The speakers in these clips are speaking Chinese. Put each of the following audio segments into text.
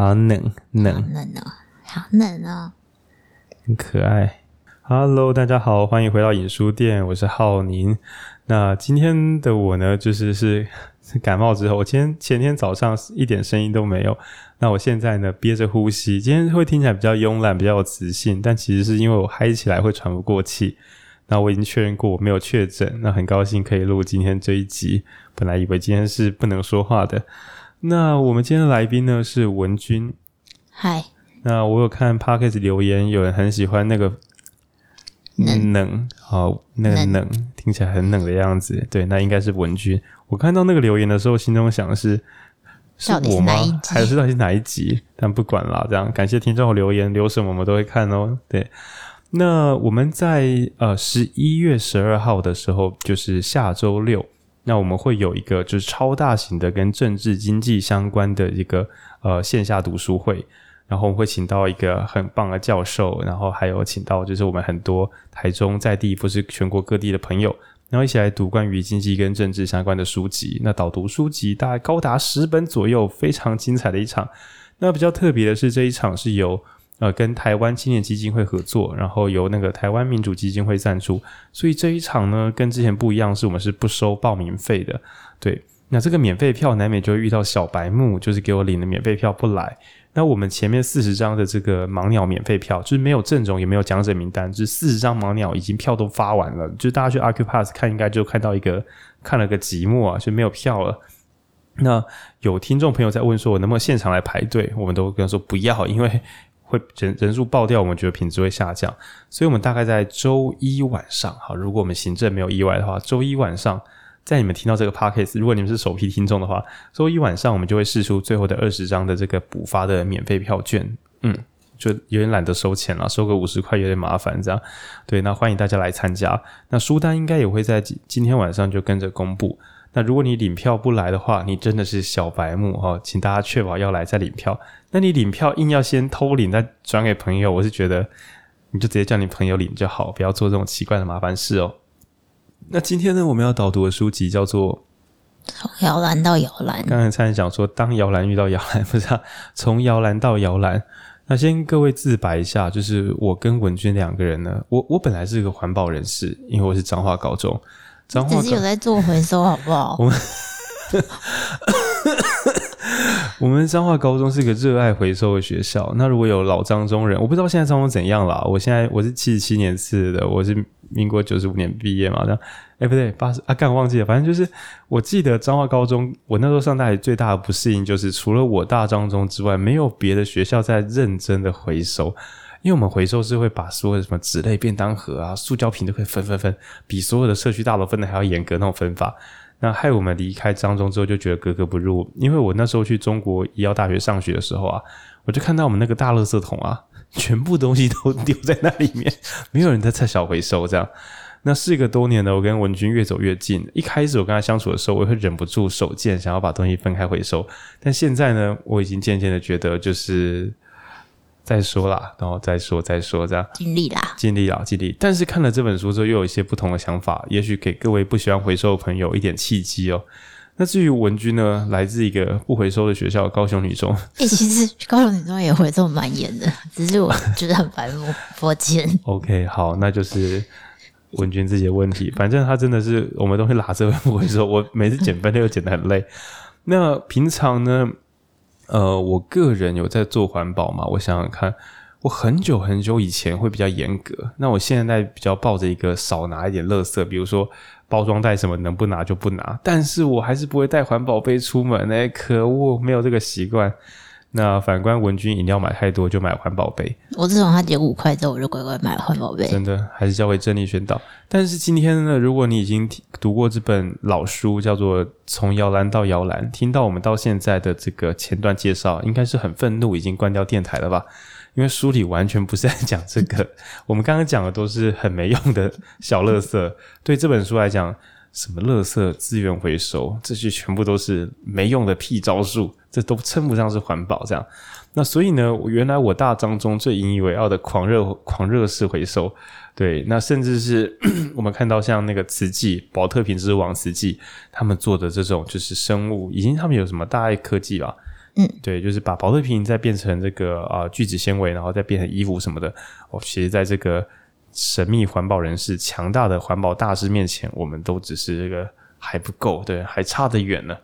好冷冷冷哦，好冷哦，很可爱。Hello，大家好，欢迎回到影书店，我是浩宁。那今天的我呢，就是是感冒之后，我今天前天早上一点声音都没有。那我现在呢，憋着呼吸，今天会听起来比较慵懒，比较有磁性，但其实是因为我嗨起来会喘不过气。那我已经确认过我没有确诊，那很高兴可以录今天这一集。本来以为今天是不能说话的。那我们今天的来宾呢是文君。嗨。那我有看 Podcast 留言，有人很喜欢那个。冷，好，那个冷，冷听起来很冷的样子。对，那应该是文君。我看到那个留言的时候，心中想的是，是我吗？还是到底是哪一集？但不管啦，这样感谢听众留言，留什么我们都会看哦。对，那我们在呃十一月十二号的时候，就是下周六，那我们会有一个就是超大型的跟政治经济相关的一个呃线下读书会。然后我们会请到一个很棒的教授，然后还有请到就是我们很多台中在地，或是全国各地的朋友，然后一起来读关于经济跟政治相关的书籍。那导读书籍大概高达十本左右，非常精彩的一场。那比较特别的是这一场是由呃跟台湾青年基金会合作，然后由那个台湾民主基金会赞助，所以这一场呢跟之前不一样，是我们是不收报名费的。对，那这个免费票难免就会遇到小白目，就是给我领的免费票不来。那我们前面四十张的这个盲鸟免费票，就是没有阵容，也没有讲者名单，就是四十张盲鸟已经票都发完了，就是大家去 Acupass 看，应该就看到一个看了个寂寞啊，就没有票了。那有听众朋友在问说，我能不能现场来排队？我们都跟他说不要，因为会人人数爆掉，我们觉得品质会下降。所以我们大概在周一晚上，好，如果我们行政没有意外的话，周一晚上。在你们听到这个 podcast，如果你们是首批听众的话，周一晚上我们就会试出最后的二十张的这个补发的免费票券。嗯，就有点懒得收钱了，收个五十块有点麻烦，这样。对，那欢迎大家来参加。那书单应该也会在今天晚上就跟着公布。那如果你领票不来的话，你真的是小白目哦，请大家确保要来再领票。那你领票硬要先偷领再转给朋友，我是觉得你就直接叫你朋友领就好，不要做这种奇怪的麻烦事哦。那今天呢，我们要导读的书籍叫做《从摇篮到摇篮》。刚才差点讲说，当摇篮遇到摇篮，不是啊？从摇篮到摇篮。那先各位自白一下，就是我跟文君两个人呢，我我本来是个环保人士，因为我是彰化高中，彰化只是有在做回收，好不好？我们我们彰化高中是个热爱回收的学校。那如果有老彰中人，我不知道现在彰中怎样啦。我现在我是七十七年次的，我是。民国九十五年毕业嘛，这样，哎，不对，八十啊，干忘记了，反正就是，我记得彰化高中，我那时候上大学最大的不适应就是，除了我大彰中之外，没有别的学校在认真的回收，因为我们回收是会把所有什么纸类便当盒啊、塑胶瓶都可以分分分，比所有的社区大楼分的还要严格那种分法，那害我们离开彰中之后就觉得格格不入，因为我那时候去中国医药大学上学的时候啊，我就看到我们那个大垃圾桶啊。全部东西都 丢在那里面，没有人在拆小回收这样。那事隔多年呢，我跟文君越走越近。一开始我跟他相处的时候，我会忍不住手贱，想要把东西分开回收。但现在呢，我已经渐渐的觉得，就是再说啦，然后再说再说这样。尽力啦，尽力啦，尽力。但是看了这本书之后，又有一些不同的想法，也许给各位不喜欢回收的朋友一点契机哦。那至于文君呢，来自一个不回收的学校——高雄女中。哎、欸，其实高雄女中也回收蛮严的，只是我觉得很烦，我抱歉。OK，好，那就是文君自己的问题。反正他真的是我们东西拿着不回收，我每次捡分类又捡得很累。那平常呢，呃，我个人有在做环保嘛？我想想看，我很久很久以前会比较严格，那我现在比较抱着一个少拿一点垃圾，比如说。包装袋什么能不拿就不拿，但是我还是不会带环保杯出门，哎，可恶，没有这个习惯。那反观文君饮料买太多就买环保杯，我自从他减五块之后，我就乖乖买环保杯。真的还是交给正力宣导。但是今天呢，如果你已经读过这本老书，叫做《从摇篮到摇篮》，听到我们到现在的这个前段介绍，应该是很愤怒，已经关掉电台了吧？因为书里完全不是在讲这个，我们刚刚讲的都是很没用的小垃圾。对这本书来讲，什么垃圾资源回收，这些全部都是没用的屁招数，这都称不上是环保。这样，那所以呢，原来我大章中最引以为傲的狂热狂热式回收，对，那甚至是 我们看到像那个慈济宝特瓶之王慈济他们做的这种就是生物，已经他们有什么大爱科技吧？嗯，对，就是把宝特瓶再变成这个啊、呃、聚酯纤维，然后再变成衣服什么的。哦，其实在这个神秘环保人士、强大的环保大师面前，我们都只是这个还不够，对，还差得远呢。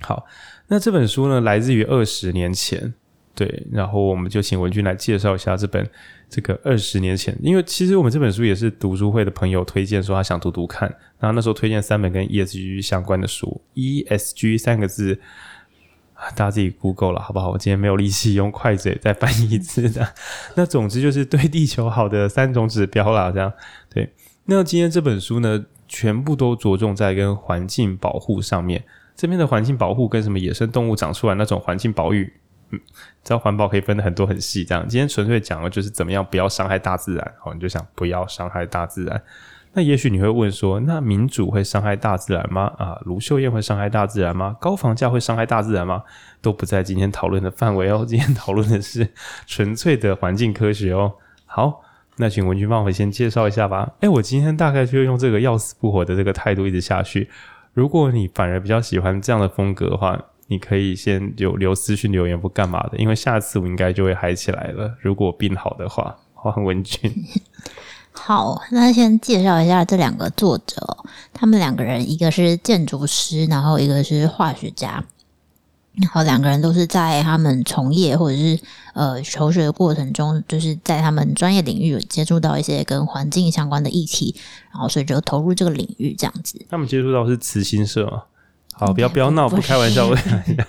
好，那这本书呢，来自于二十年前，对，然后我们就请文君来介绍一下这本这个二十年前，因为其实我们这本书也是读书会的朋友推荐说他想读读看，然后那时候推荐三本跟 ESG 相关的书，ESG 三个字。大家自己 Google 了，好不好？我今天没有力气用快嘴再翻译一次的。那总之就是对地球好的三种指标啦，这样对。那今天这本书呢，全部都着重在跟环境保护上面。这边的环境保护跟什么野生动物长出来那种环境保育，嗯，知道环保可以分得很多很细。这样，今天纯粹讲的就是怎么样不要伤害大自然。好，你就想不要伤害大自然。那也许你会问说，那民主会伤害大自然吗？啊，卢秀燕会伤害大自然吗？高房价会伤害大自然吗？都不在今天讨论的范围哦。今天讨论的是纯粹的环境科学哦。好，那请文君帮我先介绍一下吧。诶，我今天大概就用这个要死不活的这个态度一直下去。如果你反而比较喜欢这样的风格的话，你可以先留留私讯留言不干嘛的，因为下次我应该就会嗨起来了。如果病好的话，欢迎文君。好，那先介绍一下这两个作者。他们两个人，一个是建筑师，然后一个是化学家。然后两个人都是在他们从业或者是呃求学的过程中，就是在他们专业领域有接触到一些跟环境相关的议题，然后所以就投入这个领域这样子。他们接触到是慈心社吗？好，不要不要闹，不开玩笑，我开玩笑。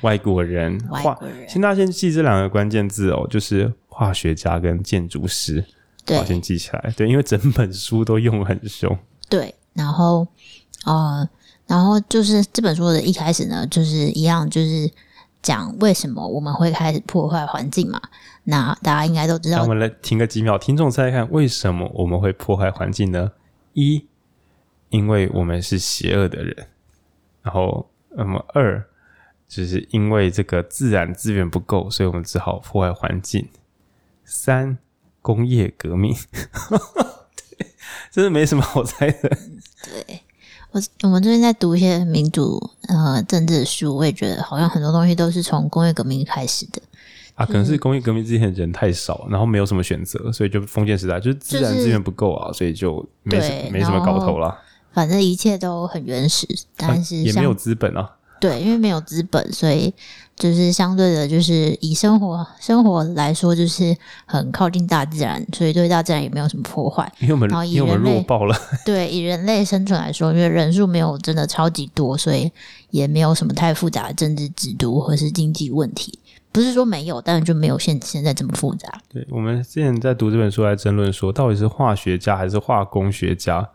外国人，外国人。请大家先记这两个关键字哦，就是化学家跟建筑师。对，先记起来。对，因为整本书都用很凶。对，然后，呃，然后就是这本书的一开始呢，就是一样，就是讲为什么我们会开始破坏环境嘛。那大家应该都知道。我们来停个几秒，听众猜猜看，为什么我们会破坏环境呢？一，因为我们是邪恶的人。然后，那么二，就是因为这个自然资源不够，所以我们只好破坏环境。三。工业革命，对，真的没什么好猜的。对，我，我们最近在读一些民主呃政治的书，我也觉得好像很多东西都是从工业革命开始的。啊，可能是工业革命之前人太少，然后没有什么选择，所以就封建时代就是自然资源不够啊，所以就没什么没什么搞头了。反正一切都很原始，但是也没有资本啊。对，因为没有资本，所以就是相对的，就是以生活生活来说，就是很靠近大自然，所以对大自然也没有什么破坏。因为我们，然后以人类，因为我们弱爆了。对，以人类生存来说，因为人数没有真的超级多，所以也没有什么太复杂的政治制度或是经济问题。不是说没有，但是就没有现现在这么复杂。对，我们之前在读这本书来争论说，到底是化学家还是化工学家？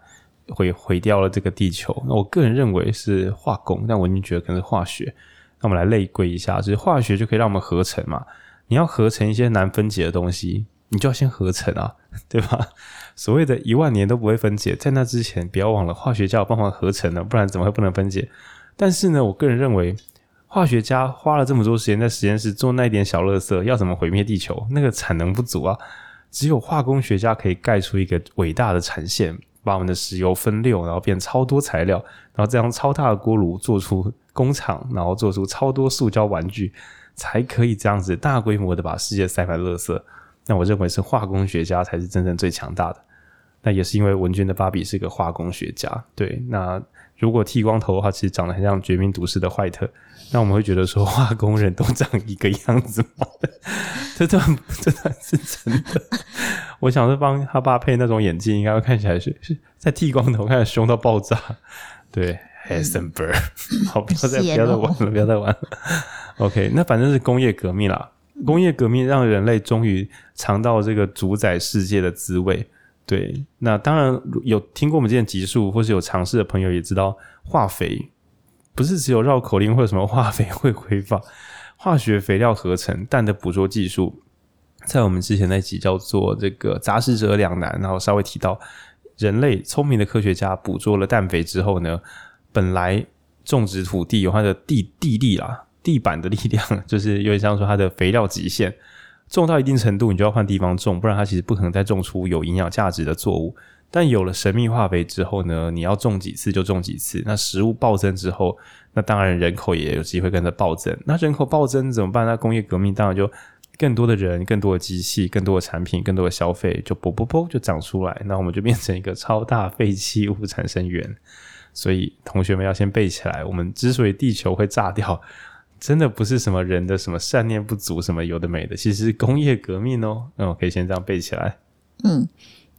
毁毁掉了这个地球。那我个人认为是化工，但我已经觉得可能是化学。那我们来类归一下，就是化学就可以让我们合成嘛。你要合成一些难分解的东西，你就要先合成啊，对吧？所谓的一万年都不会分解，在那之前不要忘了，化学家有办法合成的，不然怎么会不能分解？但是呢，我个人认为，化学家花了这么多时间在实验室做那一点小垃圾，要怎么毁灭地球？那个产能不足啊。只有化工学家可以盖出一个伟大的产线。把我们的石油分六，然后变超多材料，然后这样超大的锅炉做出工厂，然后做出超多塑胶玩具，才可以这样子大规模的把世界塞满垃圾。那我认为是化工学家才是真正最强大的。那也是因为文君的芭比是一个化工学家。对，那如果剃光头的话，其实长得很像《绝命毒师》的坏特。那我们会觉得说，化工人都长一个样子吗？这段这段是真的。我想是帮他爸配那种眼镜，应该会看起来是是在剃光头，看起来凶到爆炸。对，Heisenberg，好，不要再不要再玩了，不要再玩了。OK，那反正是工业革命啦。工业革命让人类终于尝到这个主宰世界的滋味。对，那当然有听过我们之前集数，或是有尝试的朋友也知道，化肥不是只有绕口令或者什么化肥会挥发，化学肥料合成、氮的捕捉技术。在我们之前那集叫做这个杂食者两难，然后稍微提到人类聪明的科学家捕捉了氮肥之后呢，本来种植土地有它的地地力啦，地板的力量，就是有点像说它的肥料极限，种到一定程度你就要换地方种，不然它其实不可能再种出有营养价值的作物。但有了神秘化肥之后呢，你要种几次就种几次。那食物暴增之后，那当然人口也有机会跟着暴增。那人口暴增怎么办？那工业革命当然就更多的人、更多的机器、更多的产品、更多的消费，就啵啵啵就长出来。那我们就变成一个超大废弃物产生源。所以同学们要先背起来，我们之所以地球会炸掉，真的不是什么人的什么善念不足，什么有的没的，其实是工业革命哦。那我可以先这样背起来。嗯。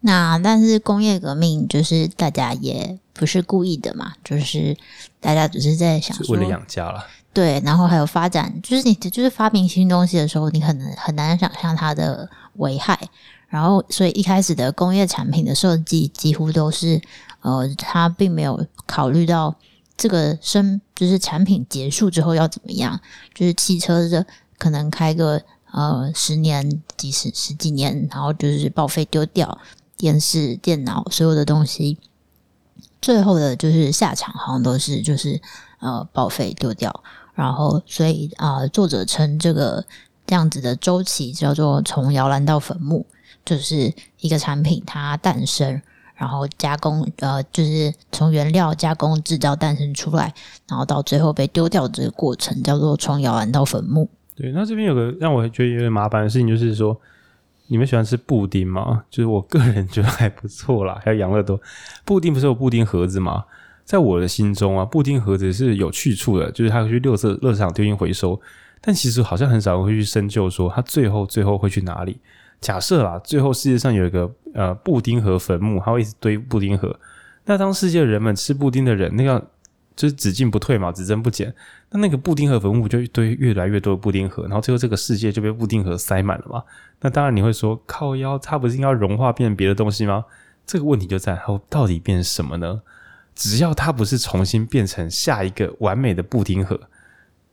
那但是工业革命就是大家也不是故意的嘛，就是大家只是在想说为了养家了，对，然后还有发展，就是你就是发明新东西的时候，你可能很难想象它的危害，然后所以一开始的工业产品的设计几乎都是呃，它并没有考虑到这个生就是产品结束之后要怎么样，就是汽车的可能开个呃十年几十十几年，然后就是报废丢掉。电视、电脑，所有的东西，最后的就是下场，好像都是就是呃报废丢掉。然后，所以啊、作者称这个这样子的周期叫做从摇篮到坟墓，就是一个产品它诞生，然后加工，呃，就是从原料加工制造诞生出来，然后到最后被丢掉这个过程叫做从摇篮到坟墓。对，那这边有个让我觉得有点麻烦的事情，就是说。你们喜欢吃布丁吗？就是我个人觉得还不错啦。还有养乐多，布丁不是有布丁盒子吗？在我的心中啊，布丁盒子是有去处的，就是它会去垃圾垃圾场丢进回收。但其实好像很少人会去深究说它最后最后会去哪里。假设啦，最后世界上有一个呃布丁盒坟墓，它会一直堆布丁盒。那当世界人们吃布丁的人，那个。就是只进不退嘛，只增不减。那那个布丁盒坟墓就一堆越来越多的布丁盒，然后最后这个世界就被布丁盒塞满了嘛。那当然你会说，靠腰，它不是应该融化变别的东西吗？这个问题就在它到底变什么呢？只要它不是重新变成下一个完美的布丁盒，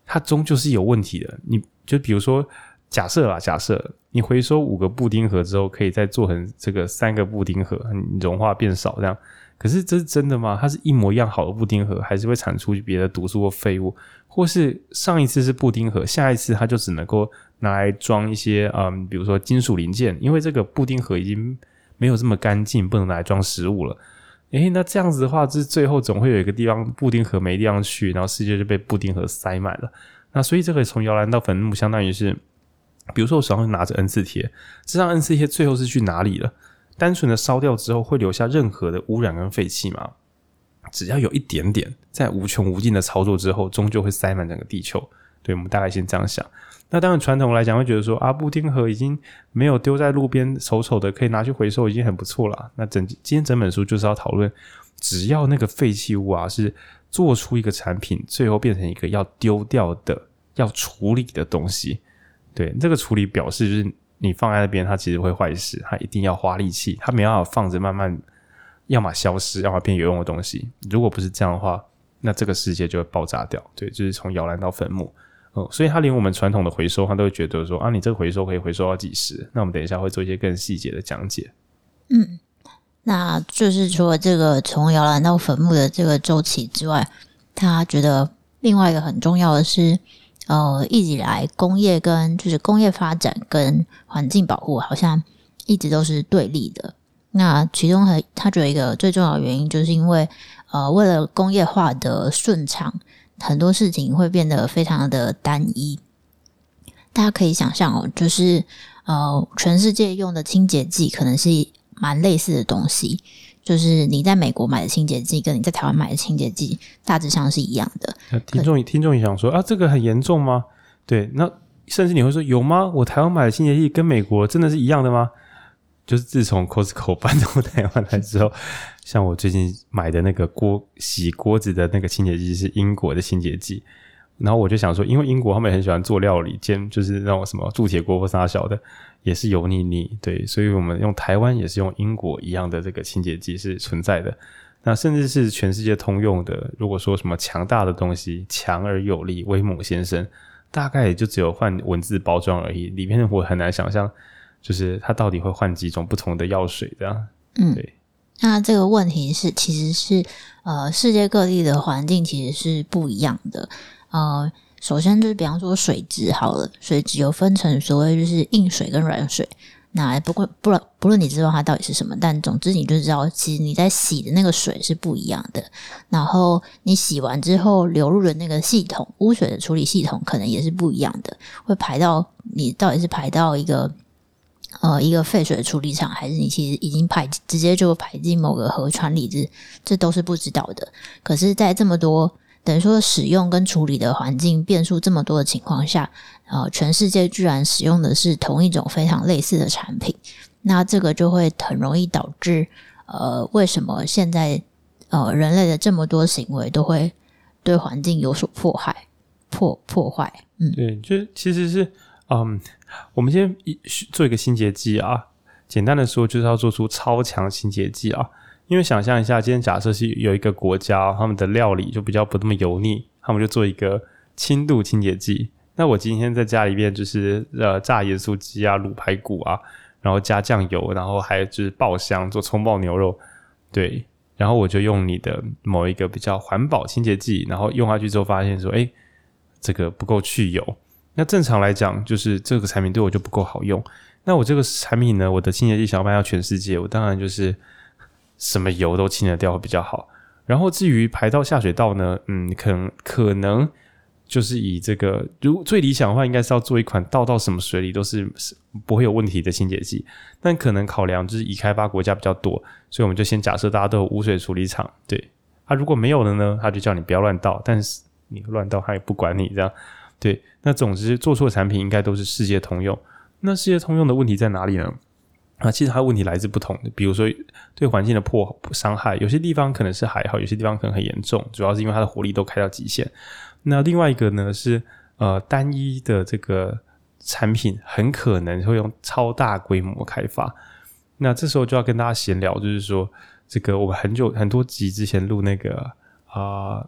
它终究是有问题的。你就比如说，假设啦，假设你回收五个布丁盒之后，可以再做成这个三个布丁盒，你融化变少这样。可是这是真的吗？它是一模一样好的布丁盒，还是会产出别的毒素或废物？或是上一次是布丁盒，下一次它就只能够拿来装一些嗯，比如说金属零件，因为这个布丁盒已经没有这么干净，不能拿来装食物了。诶，那这样子的话，就是最后总会有一个地方布丁盒没地方去，然后世界就被布丁盒塞满了。那所以这个从摇篮到坟墓，相当于是，比如说我手上拿着 N 次贴，这张 N 次贴最后是去哪里了？单纯的烧掉之后会留下任何的污染跟废气吗？只要有一点点，在无穷无尽的操作之后，终究会塞满整个地球。对，我们大概先这样想。那当然，传统来讲会觉得说，啊，布丁盒已经没有丢在路边丑丑的，可以拿去回收，已经很不错了。那整今天整本书就是要讨论，只要那个废弃物啊是做出一个产品，最后变成一个要丢掉的、要处理的东西。对，这个处理表示就是。你放在那边，它其实会坏死，它一定要花力气，它没办法放着慢慢，要么消失，要么变有用的东西。如果不是这样的话，那这个世界就会爆炸掉。对，就是从摇篮到坟墓。哦，所以它连我们传统的回收，它都会觉得说啊，你这个回收可以回收到几十。那我们等一下会做一些更细节的讲解。嗯，那就是除了这个从摇篮到坟墓的这个周期之外，他觉得另外一个很重要的是。呃，一直以来，工业跟就是工业发展跟环境保护好像一直都是对立的。那其中还他觉得一个最重要的原因，就是因为呃，为了工业化的顺畅，很多事情会变得非常的单一。大家可以想象哦，就是呃，全世界用的清洁剂可能是蛮类似的东西。就是你在美国买的清洁剂，跟你在台湾买的清洁剂大致上是一样的。那听众听众也想说啊，这个很严重吗？对，那甚至你会说有吗？我台湾买的清洁剂跟美国真的是一样的吗？就是自从 Costco 搬到台湾来之后，像我最近买的那个锅洗锅子的那个清洁剂是英国的清洁剂。然后我就想说，因为英国他们也很喜欢做料理，煎就是那种什么铸铁锅或啥小的，也是油腻腻，对，所以我们用台湾也是用英国一样的这个清洁剂是存在的。那甚至是全世界通用的。如果说什么强大的东西，强而有力，威猛先生，大概也就只有换文字包装而已。里面我很难想象，就是它到底会换几种不同的药水这样。嗯，对。那这个问题是，其实是呃，世界各地的环境其实是不一样的。呃，首先就是比方说水质好了，水质有分成所谓就是硬水跟软水。那不过不论不论你知道它到底是什么，但总之你就知道，其实你在洗的那个水是不一样的。然后你洗完之后流入的那个系统，污水的处理系统可能也是不一样的，会排到你到底是排到一个呃一个废水处理厂，还是你其实已经排直接就排进某个河川里，这这都是不知道的。可是，在这么多等于说使用跟处理的环境变数这么多的情况下，呃，全世界居然使用的是同一种非常类似的产品，那这个就会很容易导致，呃，为什么现在呃人类的这么多行为都会对环境有所迫害、破破坏？嗯，对，就其实是，嗯，我们先做一个清洁剂啊，简单的说就是要做出超强清洁剂啊。因为想象一下，今天假设是有一个国家，他们的料理就比较不那么油腻，他们就做一个轻度清洁剂。那我今天在家里面就是呃炸盐酥鸡啊、卤排骨啊，然后加酱油，然后还就是爆香做葱爆牛肉，对，然后我就用你的某一个比较环保清洁剂，然后用下去之后发现说，诶，这个不够去油。那正常来讲，就是这个产品对我就不够好用。那我这个产品呢，我的清洁剂想要卖到全世界，我当然就是。什么油都清得掉会比较好，然后至于排到下水道呢？嗯，可能可能就是以这个，如最理想的话，应该是要做一款倒到什么水里都是不会有问题的清洁剂。但可能考量就是已开发国家比较多，所以我们就先假设大家都有污水处理厂。对，啊，如果没有的呢，他就叫你不要乱倒，但是你乱倒他也不管你这样。对，那总之做错产品应该都是世界通用。那世界通用的问题在哪里呢？啊，其实它问题来自不同的，比如说对环境的破伤害，有些地方可能是还好，有些地方可能很严重，主要是因为它的火力都开到极限。那另外一个呢是呃单一的这个产品很可能会用超大规模开发。那这时候就要跟大家闲聊，就是说这个我们很久很多集之前录那个啊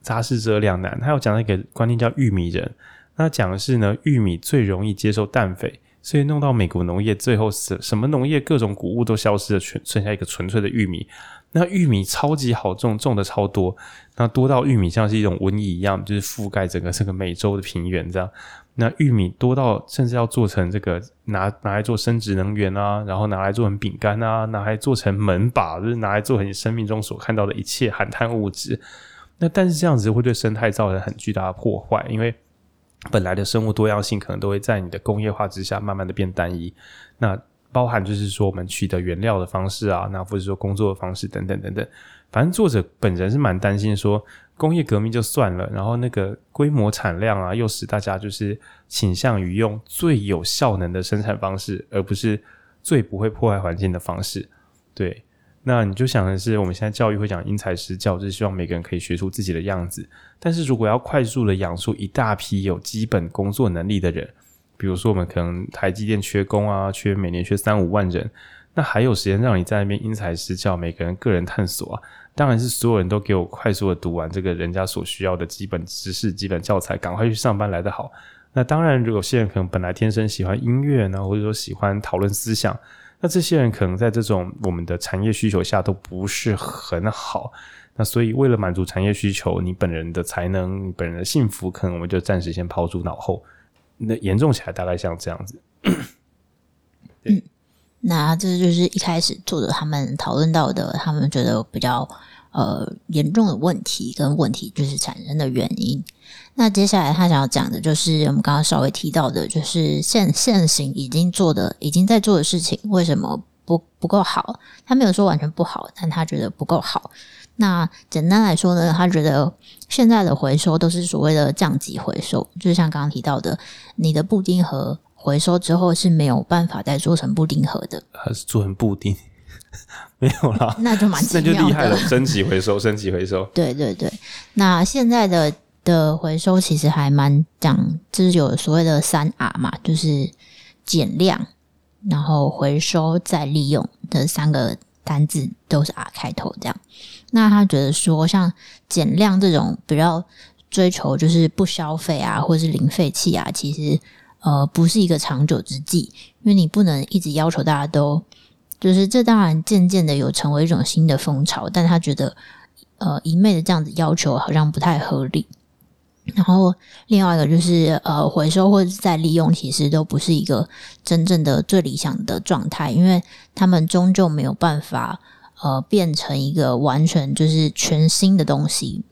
杂事者两难，他有讲一个观念叫玉米人，那讲的是呢玉米最容易接受氮肥。所以弄到美国农业最后什什么农业各种谷物都消失了，全剩下一个纯粹的玉米。那玉米超级好种，种的超多，那多到玉米像是一种瘟疫一样，就是覆盖整个这个美洲的平原这样。那玉米多到甚至要做成这个拿拿来做生质能源啊，然后拿来做成饼干啊，拿来做成门把，就是拿来做成你生命中所看到的一切含碳物质。那但是这样子会对生态造成很巨大的破坏，因为。本来的生物多样性可能都会在你的工业化之下慢慢的变单一，那包含就是说我们取得原料的方式啊，那或者说工作的方式等等等等。反正作者本人是蛮担心说工业革命就算了，然后那个规模产量啊，又使大家就是倾向于用最有效能的生产方式，而不是最不会破坏环境的方式，对。那你就想的是，我们现在教育会讲因材施教，就是希望每个人可以学出自己的样子。但是如果要快速的养出一大批有基本工作能力的人，比如说我们可能台积电缺工啊，缺每年缺三五万人，那还有时间让你在那边因材施教，每个人个人探索啊？当然是所有人都给我快速的读完这个人家所需要的基本知识、基本教材，赶快去上班来得好。那当然，有些人可能本来天生喜欢音乐呢，或者说喜欢讨论思想。那这些人可能在这种我们的产业需求下都不是很好，那所以为了满足产业需求，你本人的才能、你本人的幸福，可能我们就暂时先抛诸脑后。那严重起来，大概像这样子。嗯，那这就是一开始作者他们讨论到的，他们觉得比较呃严重的问题跟问题就是产生的原因。那接下来他想要讲的就是我们刚刚稍微提到的，就是现现行已经做的、已经在做的事情，为什么不不够好？他没有说完全不好，但他觉得不够好。那简单来说呢，他觉得现在的回收都是所谓的降级回收，就像刚刚提到的，你的布丁盒回收之后是没有办法再做成布丁盒的，还是做成布丁？没有啦，那就蛮那就厉害了，升级回收，升级回收。对对对，那现在的。的回收其实还蛮讲，就是有所谓的三 R 嘛，就是减量，然后回收再利用的三个单字都是 R 开头这样。那他觉得说，像减量这种比较追求就是不消费啊，或是零废弃啊，其实呃不是一个长久之计，因为你不能一直要求大家都，就是这当然渐渐的有成为一种新的风潮，但他觉得呃一昧的这样子要求好像不太合理。然后另外一个就是呃回收或者再利用，其实都不是一个真正的最理想的状态，因为他们终究没有办法呃变成一个完全就是全新的东西。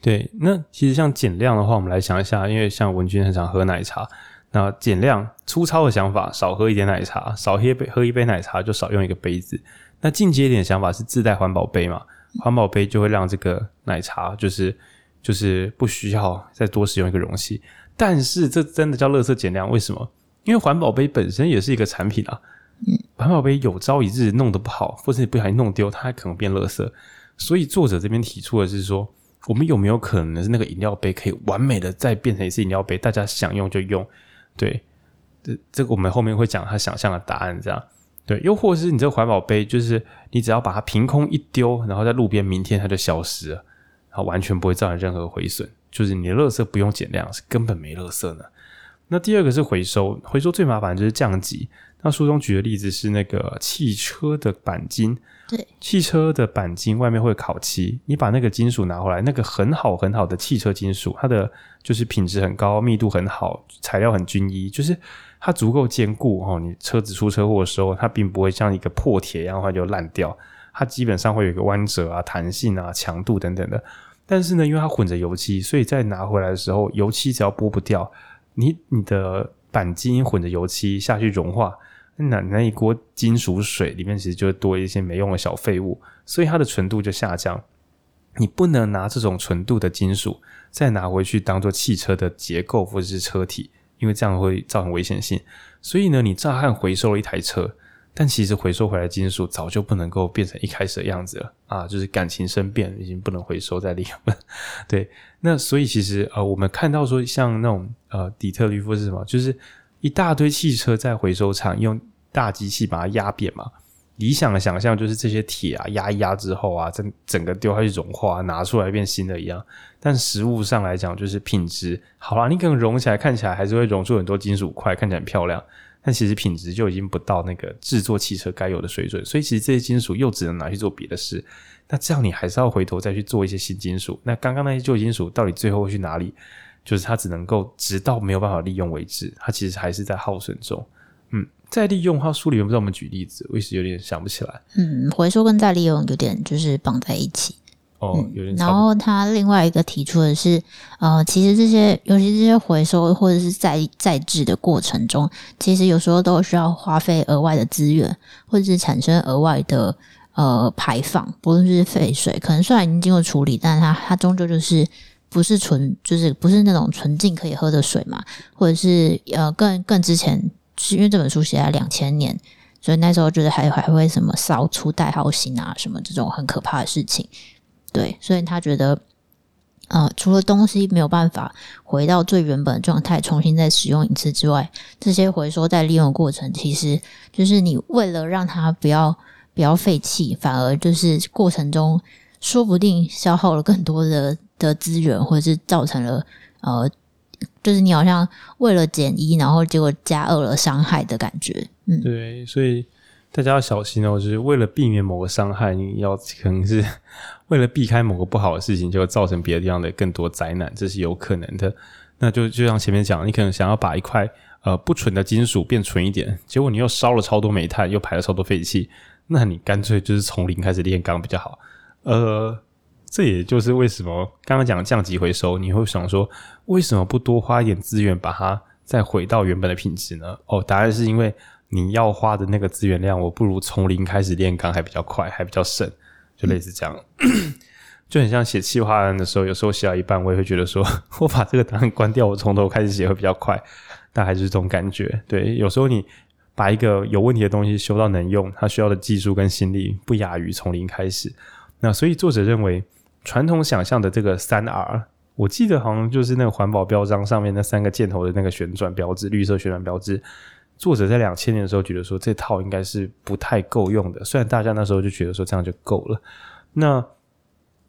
对，那其实像减量的话，我们来想一下，因为像文君很常喝奶茶，那减量粗糙的想法，少喝一点奶茶，少喝一杯喝一杯奶茶就少用一个杯子。那进阶一点的想法是自带环保杯嘛？环保杯就会让这个奶茶就是。就是不需要再多使用一个容器，但是这真的叫垃圾减量？为什么？因为环保杯本身也是一个产品啊。嗯，环保杯有朝一日弄得不好，或者你不小心弄丢，它还可能变垃圾。所以作者这边提出的是说，我们有没有可能是那个饮料杯可以完美的再变成一次饮料杯，大家想用就用？对，这这个我们后面会讲他想象的答案，这样对。又或者是你这个环保杯，就是你只要把它凭空一丢，然后在路边，明天它就消失了。它完全不会造成任何毁损，就是你的垃圾不用减量，是根本没垃圾呢。那第二个是回收，回收最麻烦的就是降级。那书中举的例子是那个汽车的钣金，对，汽车的钣金外面会烤漆，你把那个金属拿回来，那个很好很好的汽车金属，它的就是品质很高，密度很好，材料很均一，就是它足够坚固哦。你车子出车祸的时候，它并不会像一个破铁一样的话就烂掉。它基本上会有一个弯折啊、弹性啊、强度等等的，但是呢，因为它混着油漆，所以在拿回来的时候，油漆只要剥不掉，你你的钣金混着油漆下去融化，那那一锅金属水里面其实就多一些没用的小废物，所以它的纯度就下降。你不能拿这种纯度的金属再拿回去当做汽车的结构或者是车体，因为这样会造成危险性。所以呢，你乍看回收了一台车。但其实回收回来的金属早就不能够变成一开始的样子了啊！就是感情生变，已经不能回收再利用了。对，那所以其实呃，我们看到说像那种呃底特律夫是什么？就是一大堆汽车在回收厂用大机器把它压扁嘛。理想的想象就是这些铁啊压一压之后啊，整整个丢下去融化，拿出来变新的一样。但实物上来讲，就是品质好啦，你可能融起来看起来还是会融出很多金属块，看起来很漂亮。但其实品质就已经不到那个制作汽车该有的水准，所以其实这些金属又只能拿去做别的事。那这样你还是要回头再去做一些新金属。那刚刚那些旧金属到底最后会去哪里？就是它只能够直到没有办法利用为止，它其实还是在耗损中。嗯，再利用的话，书里面不知道我们举例子，我一时有点想不起来。嗯，回收跟再利用有点就是绑在一起。哦，有点、嗯。然后他另外一个提出的是，呃，其实这些，尤其这些回收或者是再再制的过程中，其实有时候都需要花费额外的资源，或者是产生额外的呃排放，不论是废水，可能虽然已经经过处理，但是它它终究就是不是纯，就是不是那种纯净可以喝的水嘛，或者是呃更更之前，是因为这本书写在两千年，所以那时候就是还还会什么烧出代号型啊，什么这种很可怕的事情。对，所以他觉得，呃，除了东西没有办法回到最原本的状态，重新再使用一次之外，这些回收再利用的过程，其实就是你为了让它不要不要废弃，反而就是过程中说不定消耗了更多的的资源，或者是造成了呃，就是你好像为了减一，然后结果加二了伤害的感觉。嗯，对，所以。大家要小心哦，就是为了避免某个伤害，你要可能是为了避开某个不好的事情，就会造成别的地方的更多灾难，这是有可能的。那就就像前面讲，你可能想要把一块呃不纯的金属变纯一点，结果你又烧了超多煤炭，又排了超多废气，那你干脆就是从零开始炼钢比较好。呃，这也就是为什么刚刚讲降级回收，你会想说为什么不多花一点资源把它再回到原本的品质呢？哦，答案是因为。你要花的那个资源量，我不如从零开始炼钢还比较快，还比较省，就类似这样，就很像写企划案的时候，有时候写到一半，我也会觉得说，我把这个档案关掉，我从头开始写会比较快，大概就是这种感觉。对，有时候你把一个有问题的东西修到能用，它需要的技术跟心力不亚于从零开始。那所以作者认为，传统想象的这个三 R，我记得好像就是那个环保标章上面那三个箭头的那个旋转标志，绿色旋转标志。作者在两千年的时候觉得说，这套应该是不太够用的，虽然大家那时候就觉得说这样就够了。那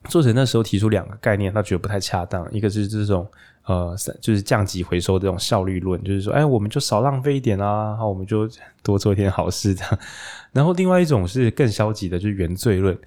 作者那时候提出两个概念，他觉得不太恰当，一个是这种呃，就是降级回收这种效率论，就是说，哎，我们就少浪费一点啊，然后我们就多做一点好事这样。然后另外一种是更消极的，就是原罪论。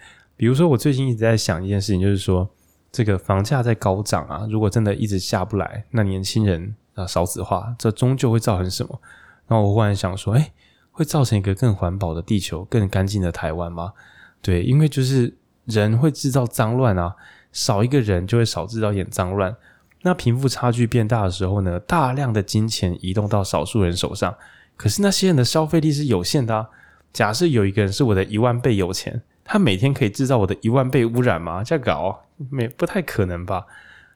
比如说，我最近一直在想一件事情，就是说，这个房价在高涨啊，如果真的一直下不来，那年轻人啊少子化，这终究会造成什么？然后我忽然想说，哎，会造成一个更环保的地球、更干净的台湾吗？对，因为就是人会制造脏乱啊，少一个人就会少制造一点脏乱。那贫富差距变大的时候呢，大量的金钱移动到少数人手上，可是那些人的消费力是有限的啊。假设有一个人是我的一万倍有钱，他每天可以制造我的一万倍污染吗？这样搞没不太可能吧？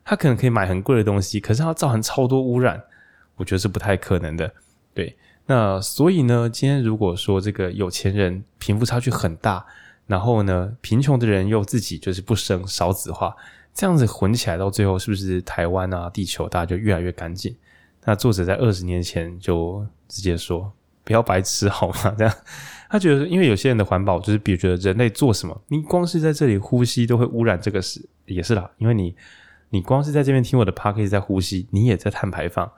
他可能可以买很贵的东西，可是他造成超多污染，我觉得是不太可能的。对，那所以呢，今天如果说这个有钱人贫富差距很大，然后呢，贫穷的人又自己就是不生少子化。这样子混起来，到最后是不是台湾啊、地球大家就越来越干净？那作者在二十年前就直接说：“不要白痴好吗？”这样，他觉得，因为有些人的环保就是，比如觉得人类做什么，你光是在这里呼吸都会污染这个事，也是啦。因为你，你光是在这边听我的 podcast 在呼吸，你也在碳排放。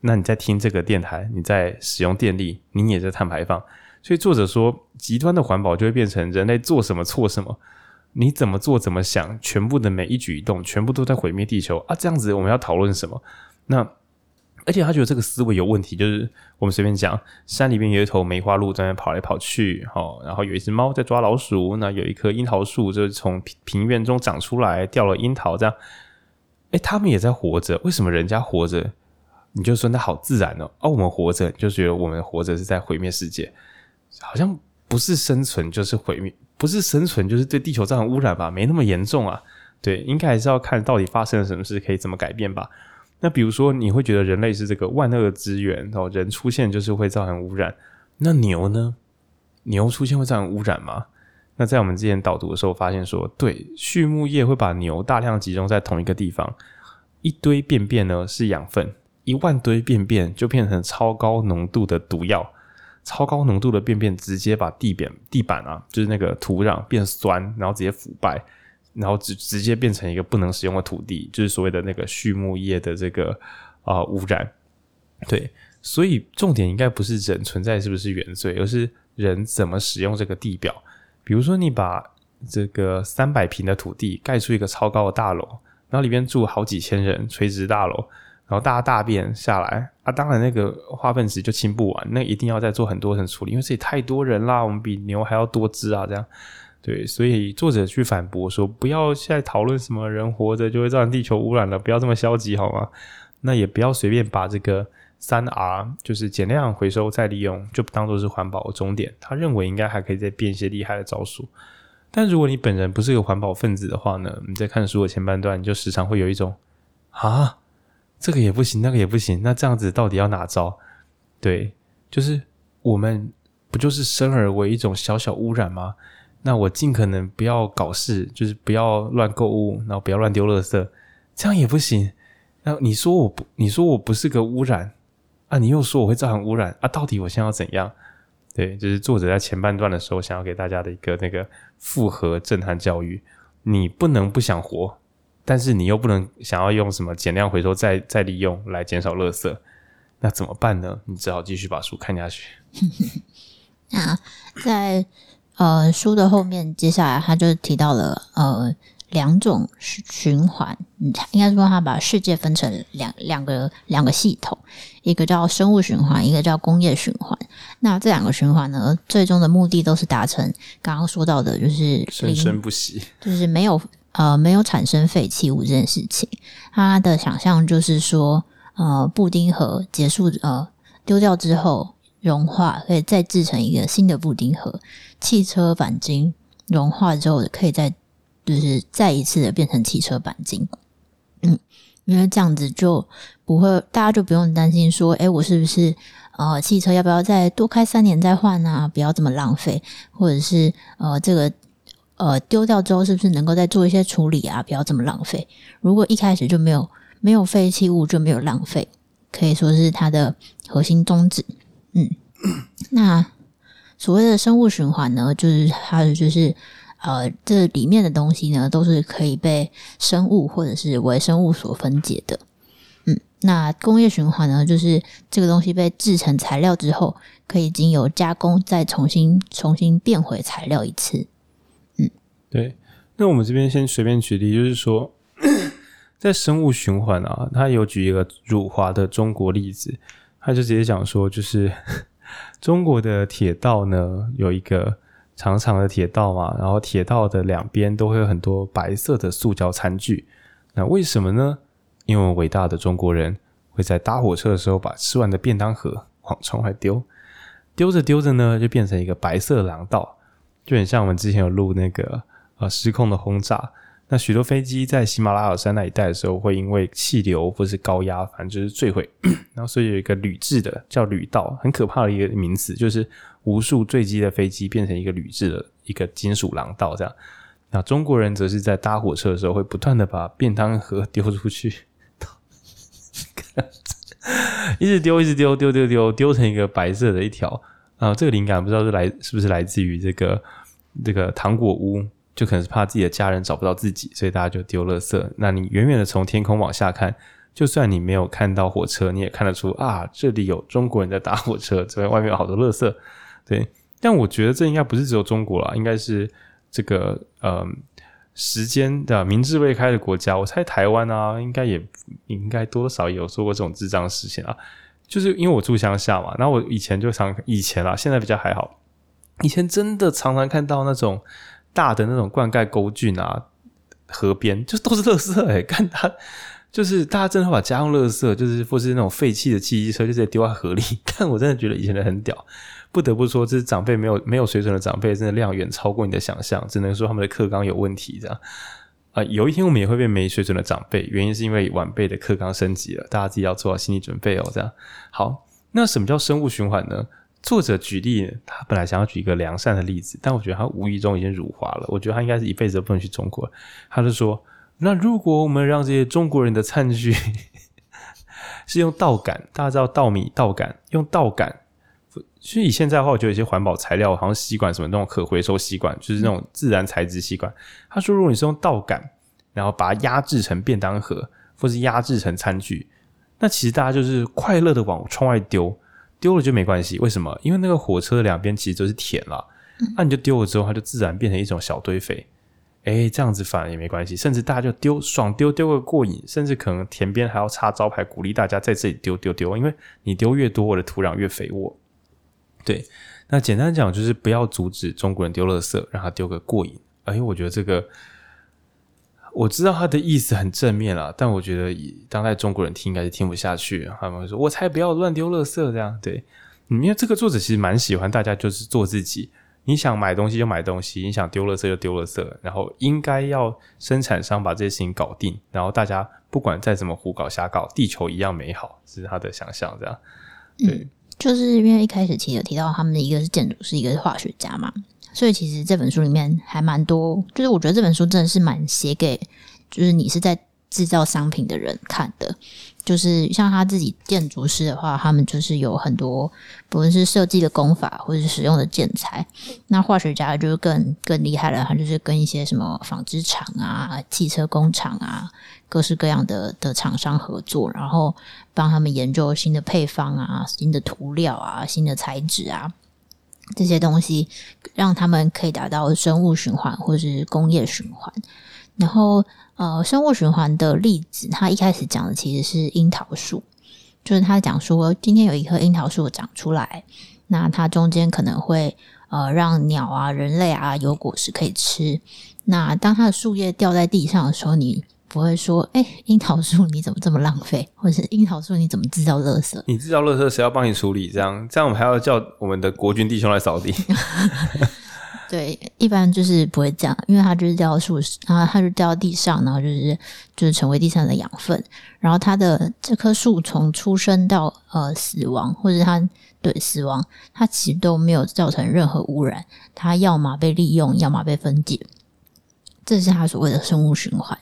那你在听这个电台，你在使用电力，你也在碳排放。所以作者说，极端的环保就会变成人类做什么错什么。你怎么做怎么想，全部的每一举一动，全部都在毁灭地球啊！这样子我们要讨论什么？那而且他觉得这个思维有问题，就是我们随便讲，山里面有一头梅花鹿在那跑来跑去，哦，然后有一只猫在抓老鼠，那有一棵樱桃树就是从平平原中长出来掉了樱桃，这样，诶，他们也在活着，为什么人家活着，你就说那好自然哦？而、我们活着，就觉得我们活着是在毁灭世界，好像不是生存就是毁灭。不是生存，就是对地球造成污染吧？没那么严重啊。对，应该还是要看到底发生了什么事，可以怎么改变吧。那比如说，你会觉得人类是这个万恶之源，哦人出现就是会造成污染。那牛呢？牛出现会造成污染吗？那在我们之前导读的时候发现说，对，畜牧业会把牛大量集中在同一个地方，一堆便便呢是养分，一万堆便便就变成超高浓度的毒药。超高浓度的便便直接把地扁地板啊，就是那个土壤变酸，然后直接腐败，然后直直接变成一个不能使用的土地，就是所谓的那个畜牧业的这个啊、污染。对，所以重点应该不是人存在是不是原罪，而是人怎么使用这个地表。比如说，你把这个三百平的土地盖出一个超高的大楼，然后里面住好几千人，垂直大楼。然后大家大便下来啊，当然那个化粪池就清不完，那一定要再做很多层处理，因为这里太多人啦，我们比牛还要多只啊，这样对，所以作者去反驳说，不要现在讨论什么人活着就会造成地球污染了，不要这么消极好吗？那也不要随便把这个三 R 就是减量、回收、再利用，就当做是环保的终点。他认为应该还可以再变一些厉害的招数。但如果你本人不是个环保分子的话呢，你在看书的前半段，你就时常会有一种啊。这个也不行，那个也不行，那这样子到底要哪招？对，就是我们不就是生而为一种小小污染吗？那我尽可能不要搞事，就是不要乱购物，然后不要乱丢垃圾，这样也不行。那你说我不，你说我不是个污染啊？你又说我会造成污染啊？到底我现在要怎样？对，就是作者在前半段的时候想要给大家的一个那个复合震撼教育：你不能不想活。但是你又不能想要用什么减量回收再再利用来减少垃圾，那怎么办呢？你只好继续把书看下去。那在呃书的后面，接下来他就提到了呃两种循环，应该说他把世界分成两两个两个系统，一个叫生物循环，一个叫工业循环。那这两个循环呢，最终的目的都是达成刚刚说到的，就是生生不息，就是没有。呃，没有产生废弃物这件事情，他的想象就是说，呃，布丁盒结束，呃，丢掉之后融化，可以再制成一个新的布丁盒。汽车钣金融化之后，可以再就是再一次的变成汽车钣金。嗯，因为这样子就不会，大家就不用担心说，诶，我是不是呃，汽车要不要再多开三年再换啊？不要这么浪费，或者是呃，这个。呃，丢掉之后是不是能够再做一些处理啊？不要这么浪费。如果一开始就没有没有废弃物，就没有浪费，可以说是它的核心宗旨。嗯，那所谓的生物循环呢，就是它的就是呃，这里面的东西呢，都是可以被生物或者是微生物所分解的。嗯，那工业循环呢，就是这个东西被制成材料之后，可以经由加工再重新重新变回材料一次。嗯对，那我们这边先随便举例，就是说，在生物循环啊，他有举一个辱华的中国例子，他就直接讲说，就是 中国的铁道呢，有一个长长的铁道嘛，然后铁道的两边都会有很多白色的塑胶餐具，那为什么呢？因为伟大的中国人会在搭火车的时候把吃完的便当盒往窗外丢，丢着丢着呢，就变成一个白色的廊道，就很像我们之前有录那个呃失控的轰炸。那许多飞机在喜马拉雅山那一带的时候，会因为气流或是高压，反正就是坠毁。然后所以有一个铝制的叫铝道，很可怕的一个名词，就是无数坠机的飞机变成一个铝制的一个金属廊道这样。那中国人则是在搭火车的时候，会不断的把便当盒丢出去，一直丢，一直丢，丢丢丢，丢成一个白色的一条。啊，这个灵感不知道是来是不是来自于这个这个糖果屋。就可能是怕自己的家人找不到自己，所以大家就丢垃圾。那你远远的从天空往下看，就算你没有看到火车，你也看得出啊，这里有中国人在搭火车，这边外面有好多垃圾。对，但我觉得这应该不是只有中国啦，应该是这个呃时间的民智未开的国家。我猜台湾啊，应该也应该多少也有做过这种智障事情啊。就是因为我住乡下嘛，然后我以前就常以前啦，现在比较还好，以前真的常常看到那种。大的那种灌溉沟圳啊，河边就都是垃圾哎、看他就是大家真的会把家用垃圾，就是或是那种废弃的汽机车，就直接丢在河里。但我真的觉得以前人很屌，不得不说，这是长辈没有没有水准的长辈，真的量远超过你的想象。只能说他们的课纲有问题，这样啊、有一天我们也会变没水准的长辈，原因是因为晚辈的课纲升级了，大家自己要做好心理准备哦。这样好，那什么叫生物循环呢？作者举例，他本来想要举一个良善的例子，但我觉得他无意中已经辱华了。我觉得他应该是一辈子都不能去中国。他就说：“那如果我们让这些中国人的餐具 是用稻杆，大家知道稻米稻杆，用稻杆，其实以现在的话，我觉得有些环保材料，好像吸管什么那种可回收吸管，就是那种自然材质吸管。他说，如果你是用稻杆，然后把它压制成便当盒，或是压制成餐具，那其实大家就是快乐的往窗外丢。”丢了就没关系，为什么？因为那个火车的两边其实都是田了，那、嗯啊、你就丢了之后，它就自然变成一种小堆肥，哎，这样子反而也没关系，甚至大家就丢爽丢丢个过瘾，甚至可能田边还要插招牌鼓励大家在这里丢丢丢，因为你丢越多，我的土壤越肥沃。对，那简单讲就是不要阻止中国人丢垃圾，让他丢个过瘾。哎，我觉得这个。我知道他的意思很正面啦，但我觉得以当代中国人听应该是听不下去。他们会说：“我才不要乱丢垃圾。”这样对，因为这个作者其实蛮喜欢大家就是做自己。你想买东西就买东西，你想丢垃圾就丢垃圾，然后应该要生产商把这些事情搞定，然后大家不管再怎么胡搞瞎搞，地球一样美好，这是他的想象。这样，嗯，就是因为一开始其实有提到他们的一个是建筑师，一个是化学家嘛。所以其实这本书里面还蛮多，就是我觉得这本书真的是蛮写给，就是你是在制造商品的人看的。就是像他自己建筑师的话，他们就是有很多，不论是设计的工法或者是使用的建材。那化学家就是更更厉害了，他就是跟一些什么纺织厂啊、汽车工厂啊，各式各样的的厂商合作，然后帮他们研究新的配方啊、新的涂料啊、新的材质啊。这些东西让他们可以达到生物循环或是工业循环。然后，呃，生物循环的例子，他一开始讲的其实是樱桃树，就是他讲说，今天有一棵樱桃树长出来，那它中间可能会呃让鸟啊、人类啊有果实可以吃。那当它的树叶掉在地上的时候，你不会说，哎、欸，樱桃树你怎么这么浪费？或者是樱桃树你怎么制造垃圾？你制造垃圾谁要帮你处理？这样这样我们还要叫我们的国军弟兄来扫地？对，一般就是不会这样，因为它就是掉到树，然后它就掉到地上，然后就是就是成为地上的养分。然后它的这棵树从出生到呃死亡，或者它对死亡，它其实都没有造成任何污染，它要么被利用，要么被分解，这是它所谓的生物循环。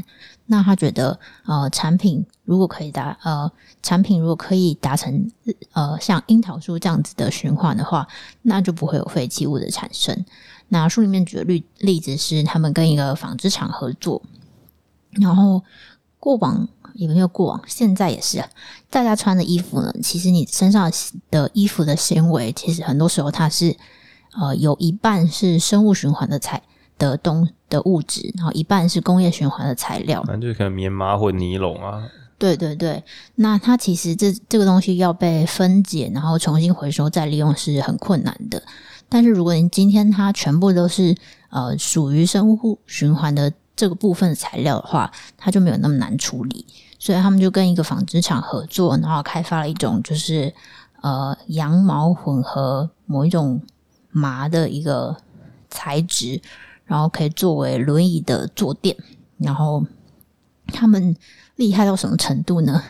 那他觉得，呃，产品如果可以达，呃，产品如果可以达成，呃，像樱桃树这样子的循环的话，那就不会有废弃物的产生。那书里面举的例例子是，他们跟一个纺织厂合作，然后过往也没有过往，现在也是，大家穿的衣服呢，其实你身上的衣服的纤维，其实很多时候它是，呃，有一半是生物循环的材。的东的物质，然后一半是工业循环的材料，那就是可能棉麻或尼龙啊。对对对，那它其实这这个东西要被分解，然后重新回收再利用是很困难的。但是如果你今天它全部都是呃属于生物循环的这个部分的材料的话，它就没有那么难处理。所以他们就跟一个纺织厂合作，然后开发了一种就是呃羊毛混合某一种麻的一个材质，然后可以作为轮椅的坐垫。然后他们厉害到什么程度呢？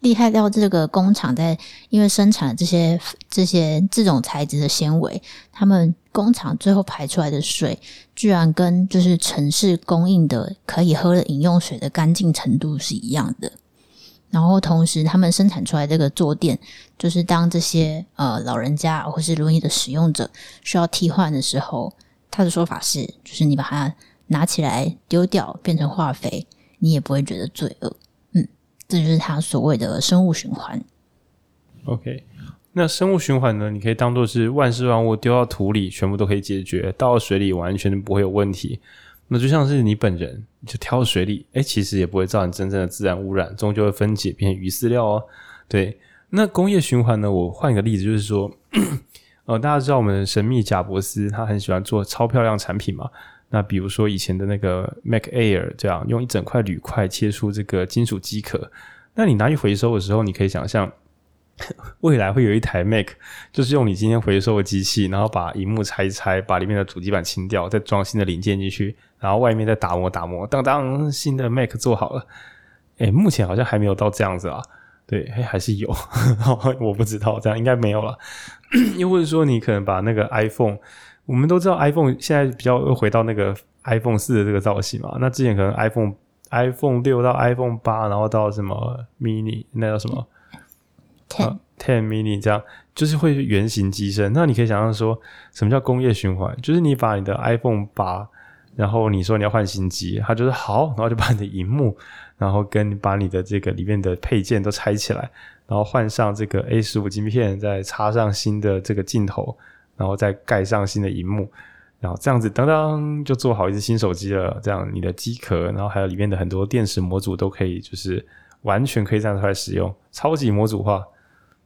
厉害到这个工厂在因为生产这些这些这种材质的纤维，他们工厂最后排出来的水，居然跟就是城市供应的可以喝的饮用水的干净程度是一样的。然后同时，他们生产出来这个坐垫，就是当这些呃老人家或是轮椅的使用者需要替换的时候，他的说法是，就是你把它拿起来丢掉，变成化肥，你也不会觉得罪恶。嗯这就是他所谓的生物循环。OK，那生物循环呢？你可以当做是万事万物丢到土里，全部都可以解决；倒到水里，完全不会有问题。那就像是你本人，你就跳到水里，哎，其实也不会造成真正的自然污染，终究会分解变成鱼饲料哦。对，那工业循环呢？我换一个例子，就是说，呃，大家知道我们神秘贾伯斯，他很喜欢做超漂亮产品嘛。那比如说以前的那个 Mac Air 这样，用一整块铝块切出这个金属机壳，那你拿去回收的时候，你可以想象 未来会有一台 Mac，就是用你今天回收的机器，然后把荧幕拆一拆，把里面的主机板清掉，再装新的零件进去，然后外面再打磨打磨，当当新的 Mac 做好了。诶，目前好像还没有到这样子啊，对，诶，还是有，我不知道，这样应该没有了。又或者说，你可能把那个 iPhone。我们都知道 iPhone 现在比较又回到那个 iPhone 四的这个造型嘛。那之前可能 iPhone iPhone 六到 iPhone 八，然后到什么 mini 那叫什么 ten ten mini 这样，就是会原型机身。那你可以想象说，什么叫工业循环？就是你把你的 iPhone 八，然后你说你要换新机，它就是好，然后就把你的荧幕，然后跟把你的这个里面的配件都拆起来，然后换上这个 A 十五晶片，再插上新的这个镜头。然后再盖上新的荧幕，然后这样子当当就做好一只新手机了。这样你的机壳，然后还有里面的很多电池模组都可以，就是完全可以这样出来使用，超级模组化。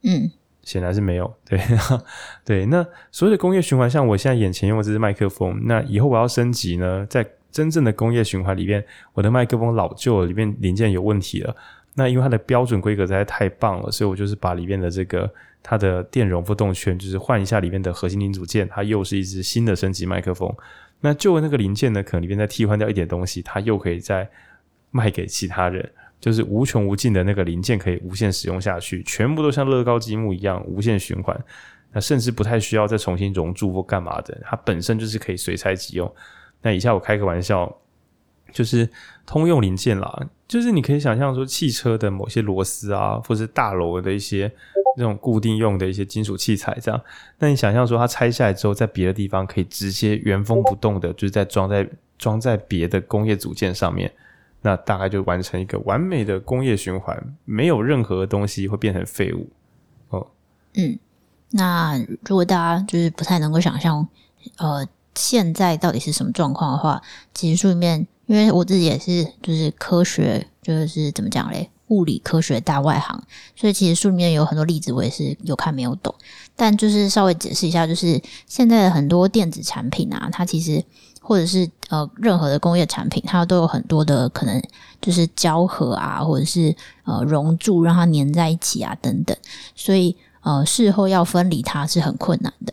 嗯，显然是没有。对 对，那所有的工业循环，像我现在眼前用的这支麦克风，那以后我要升级呢，在真正的工业循环里面，我的麦克风老旧，里面零件有问题了。那因为它的标准规格实在太棒了，所以我就是把里面的这个。它的电容不动圈就是换一下里面的核心零组件，它又是一支新的升级麦克风。那旧的那个零件呢，可能里面再替换掉一点东西，它又可以再卖给其他人，就是无穷无尽的那个零件可以无限使用下去，全部都像乐高积木一样无限循环。那甚至不太需要再重新熔铸或干嘛的，它本身就是可以随拆即用。那以下我开个玩笑，就是通用零件啦，就是你可以想象说汽车的某些螺丝啊，或是大楼的一些。那种固定用的一些金属器材，这样，那你想象说它拆下来之后，在别的地方可以直接原封不动的，就是在装在装在别的工业组件上面，那大概就完成一个完美的工业循环，没有任何东西会变成废物。哦，嗯，那如果大家就是不太能够想象，呃，现在到底是什么状况的话，其实书里面，因为我自己也是就是科学，就是怎么讲嘞？物理科学大外行，所以其实书里面有很多例子，我也是有看没有懂。但就是稍微解释一下，就是现在的很多电子产品啊，它其实或者是呃任何的工业产品，它都有很多的可能，就是胶合啊，或者是呃熔铸让它粘在一起啊等等。所以呃事后要分离它是很困难的。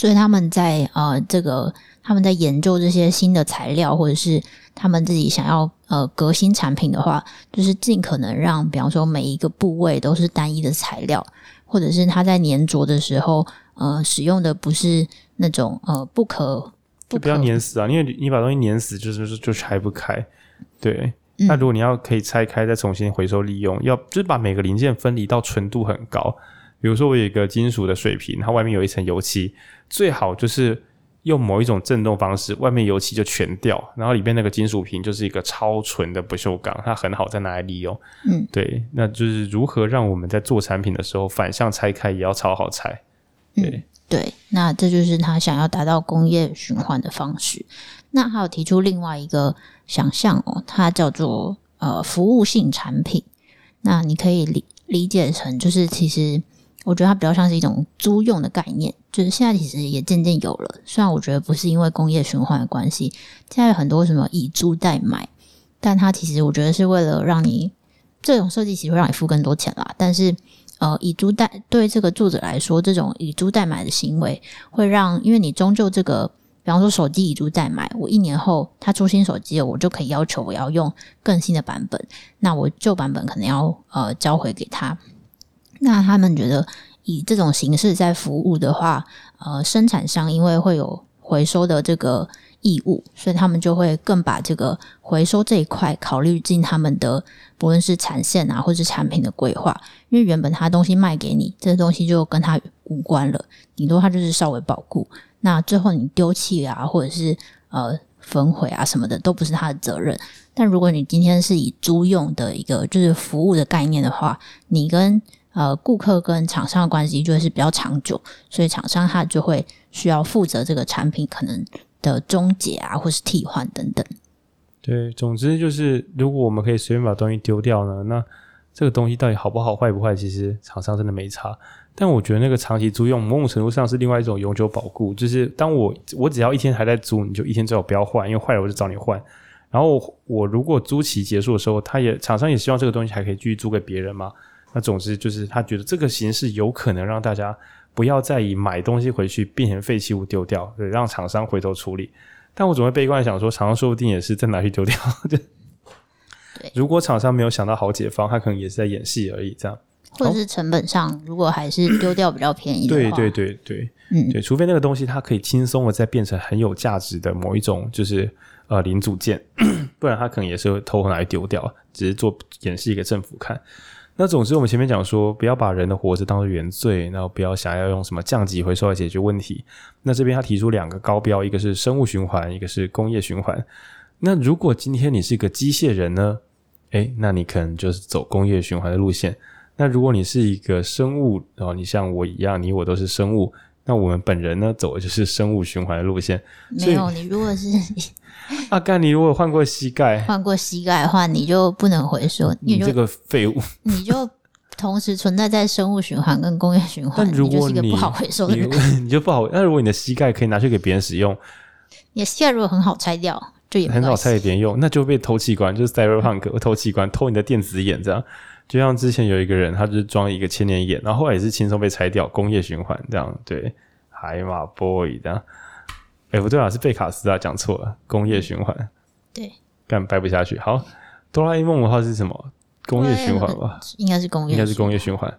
所以他们在呃这个他们在研究这些新的材料，或者是他们自己想要呃革新产品的话，就是尽可能让，比方说每一个部位都是单一的材料，或者是它在粘着的时候，呃，使用的不是那种呃不可不不要粘死啊，因为你把东西粘死，就是就拆不开。对，那如果你要可以拆开再重新回收利用，要就是把每个零件分离到纯度很高。比如说我有一个金属的水瓶，它外面有一层油漆，最好就是。用某一种震动方式，外面油漆就全掉，然后里面那个金属瓶就是一个超纯的不锈钢，它很好再拿来利用。嗯，对，那就是如何让我们在做产品的时候反向拆开也要超好拆。对、嗯、对，那这就是他想要达到工业循环的方式。那还有提出另外一个想象哦，它叫做呃服务性产品。那你可以理理解成，就是其实我觉得它比较像是一种租用的概念，就是现在其实也渐渐有了。虽然我觉得不是因为工业循环的关系，现在有很多什么以租代买，但它其实我觉得是为了让你这种设计其实会让你付更多钱啦。但是呃，以租代对这个作者来说，这种以租代买的行为会让，因为你终究这个。比方说手机以租代买，我一年后他出新手机了，我就可以要求我要用更新的版本。那我旧版本可能要呃交回给他。那他们觉得以这种形式在服务的话，呃，生产商因为会有回收的这个义务，所以他们就会更把这个回收这一块考虑进他们的不论是产线啊，或是产品的规划。因为原本他东西卖给你，这东西就跟他无关了，顶多他就是稍微保固。那最后你丢弃啊，或者是呃焚毁啊什么的，都不是他的责任。但如果你今天是以租用的一个就是服务的概念的话，你跟呃顾客跟厂商的关系就会是比较长久，所以厂商他就会需要负责这个产品可能的终结啊，或是替换等等。对，总之就是如果我们可以随便把东西丢掉呢，那这个东西到底好不好坏不坏，其实厂商真的没差。但我觉得那个长期租用，某种程度上是另外一种永久保固。就是当我我只要一天还在租，你就一天最好不要换，因为坏了我就找你换。然后我如果租期结束的时候，他也厂商也希望这个东西还可以继续租给别人嘛。那总之就是他觉得这个形式有可能让大家不要再以买东西回去变成废弃物丢掉，对，让厂商回头处理。但我总会悲观想说，厂商说不定也是再拿去丢掉。对，如果厂商没有想到好解方，他可能也是在演戏而已，这样。或者是成本上，哦、如果还是丢掉比较便宜的话，对对对对，嗯，对，除非那个东西它可以轻松的再变成很有价值的某一种，就是呃零组件，不然它可能也是会偷偷拿来丢掉，只是做演戏给政府看。那总之，我们前面讲说，不要把人的活着当做原罪，然后不要想要用什么降级回收来解决问题。那这边他提出两个高标，一个是生物循环，一个是工业循环。那如果今天你是一个机械人呢？诶，那你可能就是走工业循环的路线。那如果你是一个生物，然后你像我一样，你我都是生物，那我们本人呢，走的就是生物循环的路线。没有，你如果是阿干，你如果换过膝盖，换过膝盖的话，你就不能回收。你，你这个废物，你就同时存在在生物循环跟工业循环。但如果你，你就是一个不好回收的 你就不好。那如果你的膝盖可以拿去给别人使用，你的膝盖如果很好拆掉，就也很好拆给别人用，那就被偷器官，就是 Cyberpunk 偷器官，偷你的电子眼这样。就像之前有一个人，他就是装一个千年眼，然后后来也是轻松被拆掉，工业循环这样，对，海马 boy 这样，哎、欸、不对啊，是贝卡斯啊，讲错了，工业循环，对，干掰不下去。好，哆啦 A 梦的话是什么？工业循环吧，应该是工业，应该是工业循环，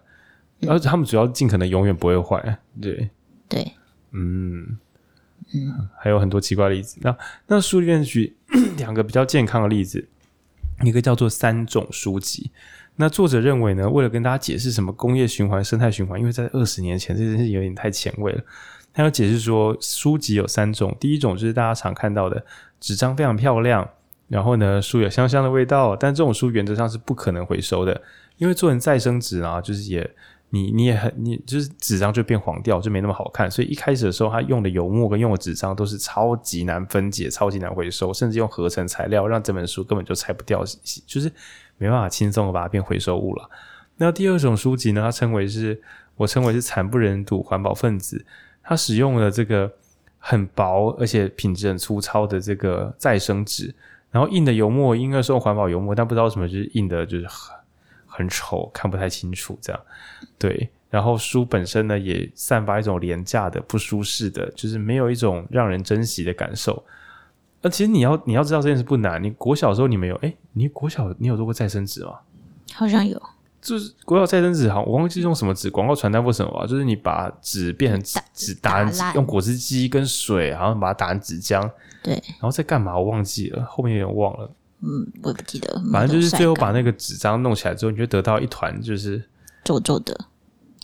而、嗯、且他们主要尽可能永远不会坏，对，对，嗯嗯，还有很多奇怪的例子。那那书里面举两个比较健康的例子，一个叫做三种书籍。那作者认为呢，为了跟大家解释什么工业循环、生态循环，因为在二十年前这件事有点太前卫了。他要解释说，书籍有三种，第一种就是大家常看到的纸张非常漂亮，然后呢书有香香的味道，但这种书原则上是不可能回收的，因为做成再生纸啊，就是也你你也很你就是纸张就变黄掉，就没那么好看。所以一开始的时候，他用的油墨跟用的纸张都是超级难分解、超级难回收，甚至用合成材料让这本书根本就拆不掉，就是。没办法轻松的把它变回收物了。那第二种书籍呢？它称为是，我称为是惨不忍睹环保分子。它使用了这个很薄而且品质很粗糙的这个再生纸，然后印的油墨应该是用环保油墨，但不知道什么就是印的就是很很丑，看不太清楚这样。对，然后书本身呢也散发一种廉价的、不舒适的，就是没有一种让人珍惜的感受。那其实你要你要知道这件事不难。你国小的时候你没有？哎，你国小你有做过再生纸吗？好像有。就是国药再生纸，好，我忘记用什么纸，广告传单或什么吧。就是你把纸变成纸，打成用果汁机跟水，然后把它打成纸浆。对。然后再干嘛？我忘记了，后面有点忘了。嗯，我也不记得。反正就是最后把那个纸张弄起来之后，你就得到一团就是皱皱的。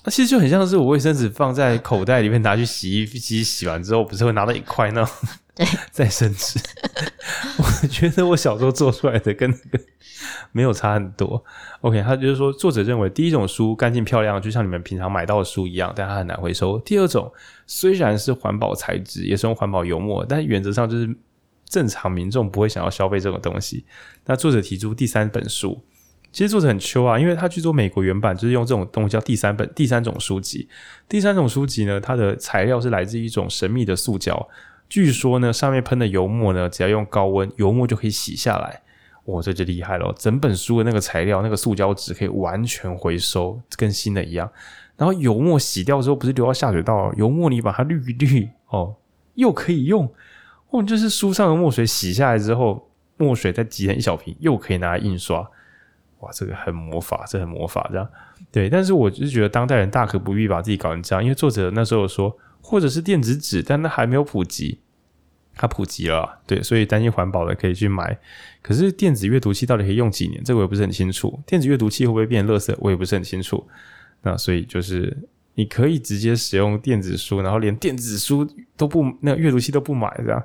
那其实就很像是我卫生纸放在口袋里面拿去洗衣机洗完之后，不是会拿到一块那种。对，再生纸。我觉得我小时候做出来的跟那个没有差很多。OK，他就是说，作者认为第一种书干净漂亮，就像你们平常买到的书一样，但它很难回收。第二种虽然是环保材质，也是用环保油墨，但原则上就是正常民众不会想要消费这种东西。那作者提出第三本书。其实作者很秋啊，因为他去做美国原版，就是用这种东西叫第三本、第三种书籍。第三种书籍呢，它的材料是来自一种神秘的塑胶，据说呢，上面喷的油墨呢，只要用高温，油墨就可以洗下来。哇，这就厉害了！整本书的那个材料，那个塑胶纸可以完全回收，跟新的一样。然后油墨洗掉之后，不是流到下水道，油墨你把它滤一滤哦，又可以用。哦，就是书上的墨水洗下来之后，墨水再挤成一小瓶，又可以拿来印刷。哇，这个很魔法，这很魔法，这样对。但是我就是觉得当代人大可不必把自己搞成这样，因为作者那时候说，或者是电子纸，但那还没有普及，它普及了，对，所以担心环保的可以去买。可是电子阅读器到底可以用几年？这个我也不是很清楚。电子阅读器会不会变垃圾？我也不是很清楚。那所以就是你可以直接使用电子书，然后连电子书都不，那阅读器都不买，这样，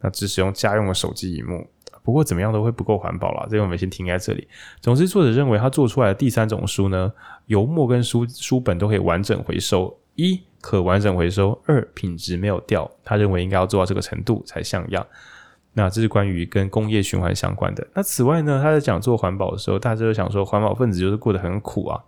那只使用家用的手机荧幕。不过怎么样都会不够环保啦，这个我们先停在这里。总之，作者认为他做出来的第三种书呢，油墨跟书书本都可以完整回收，一可完整回收，二品质没有掉。他认为应该要做到这个程度才像样。那这是关于跟工业循环相关的。那此外呢，他在讲做环保的时候，大家就想说环保分子就是过得很苦啊。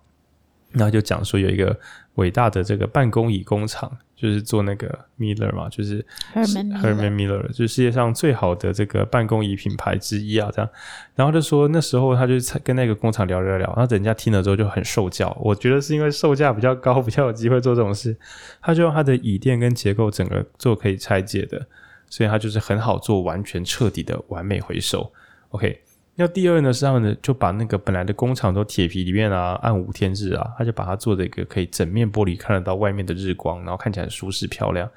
那就讲说有一个伟大的这个办公椅工厂，就是做那个 Miller 嘛，就是 Herman Herman Miller，就是世界上最好的这个办公椅品牌之一啊，这样。然后就说那时候他就跟那个工厂聊聊聊，然后人家听了之后就很受教。我觉得是因为售价比较高，比较有机会做这种事。他就用他的椅垫跟结构整个做可以拆解的，所以他就是很好做，完全彻底的完美回收。OK。那第二呢，是他们呢就把那个本来的工厂都铁皮里面啊，暗无天日啊，他就把它做的一个可以整面玻璃看得到外面的日光，然后看起来舒适漂亮。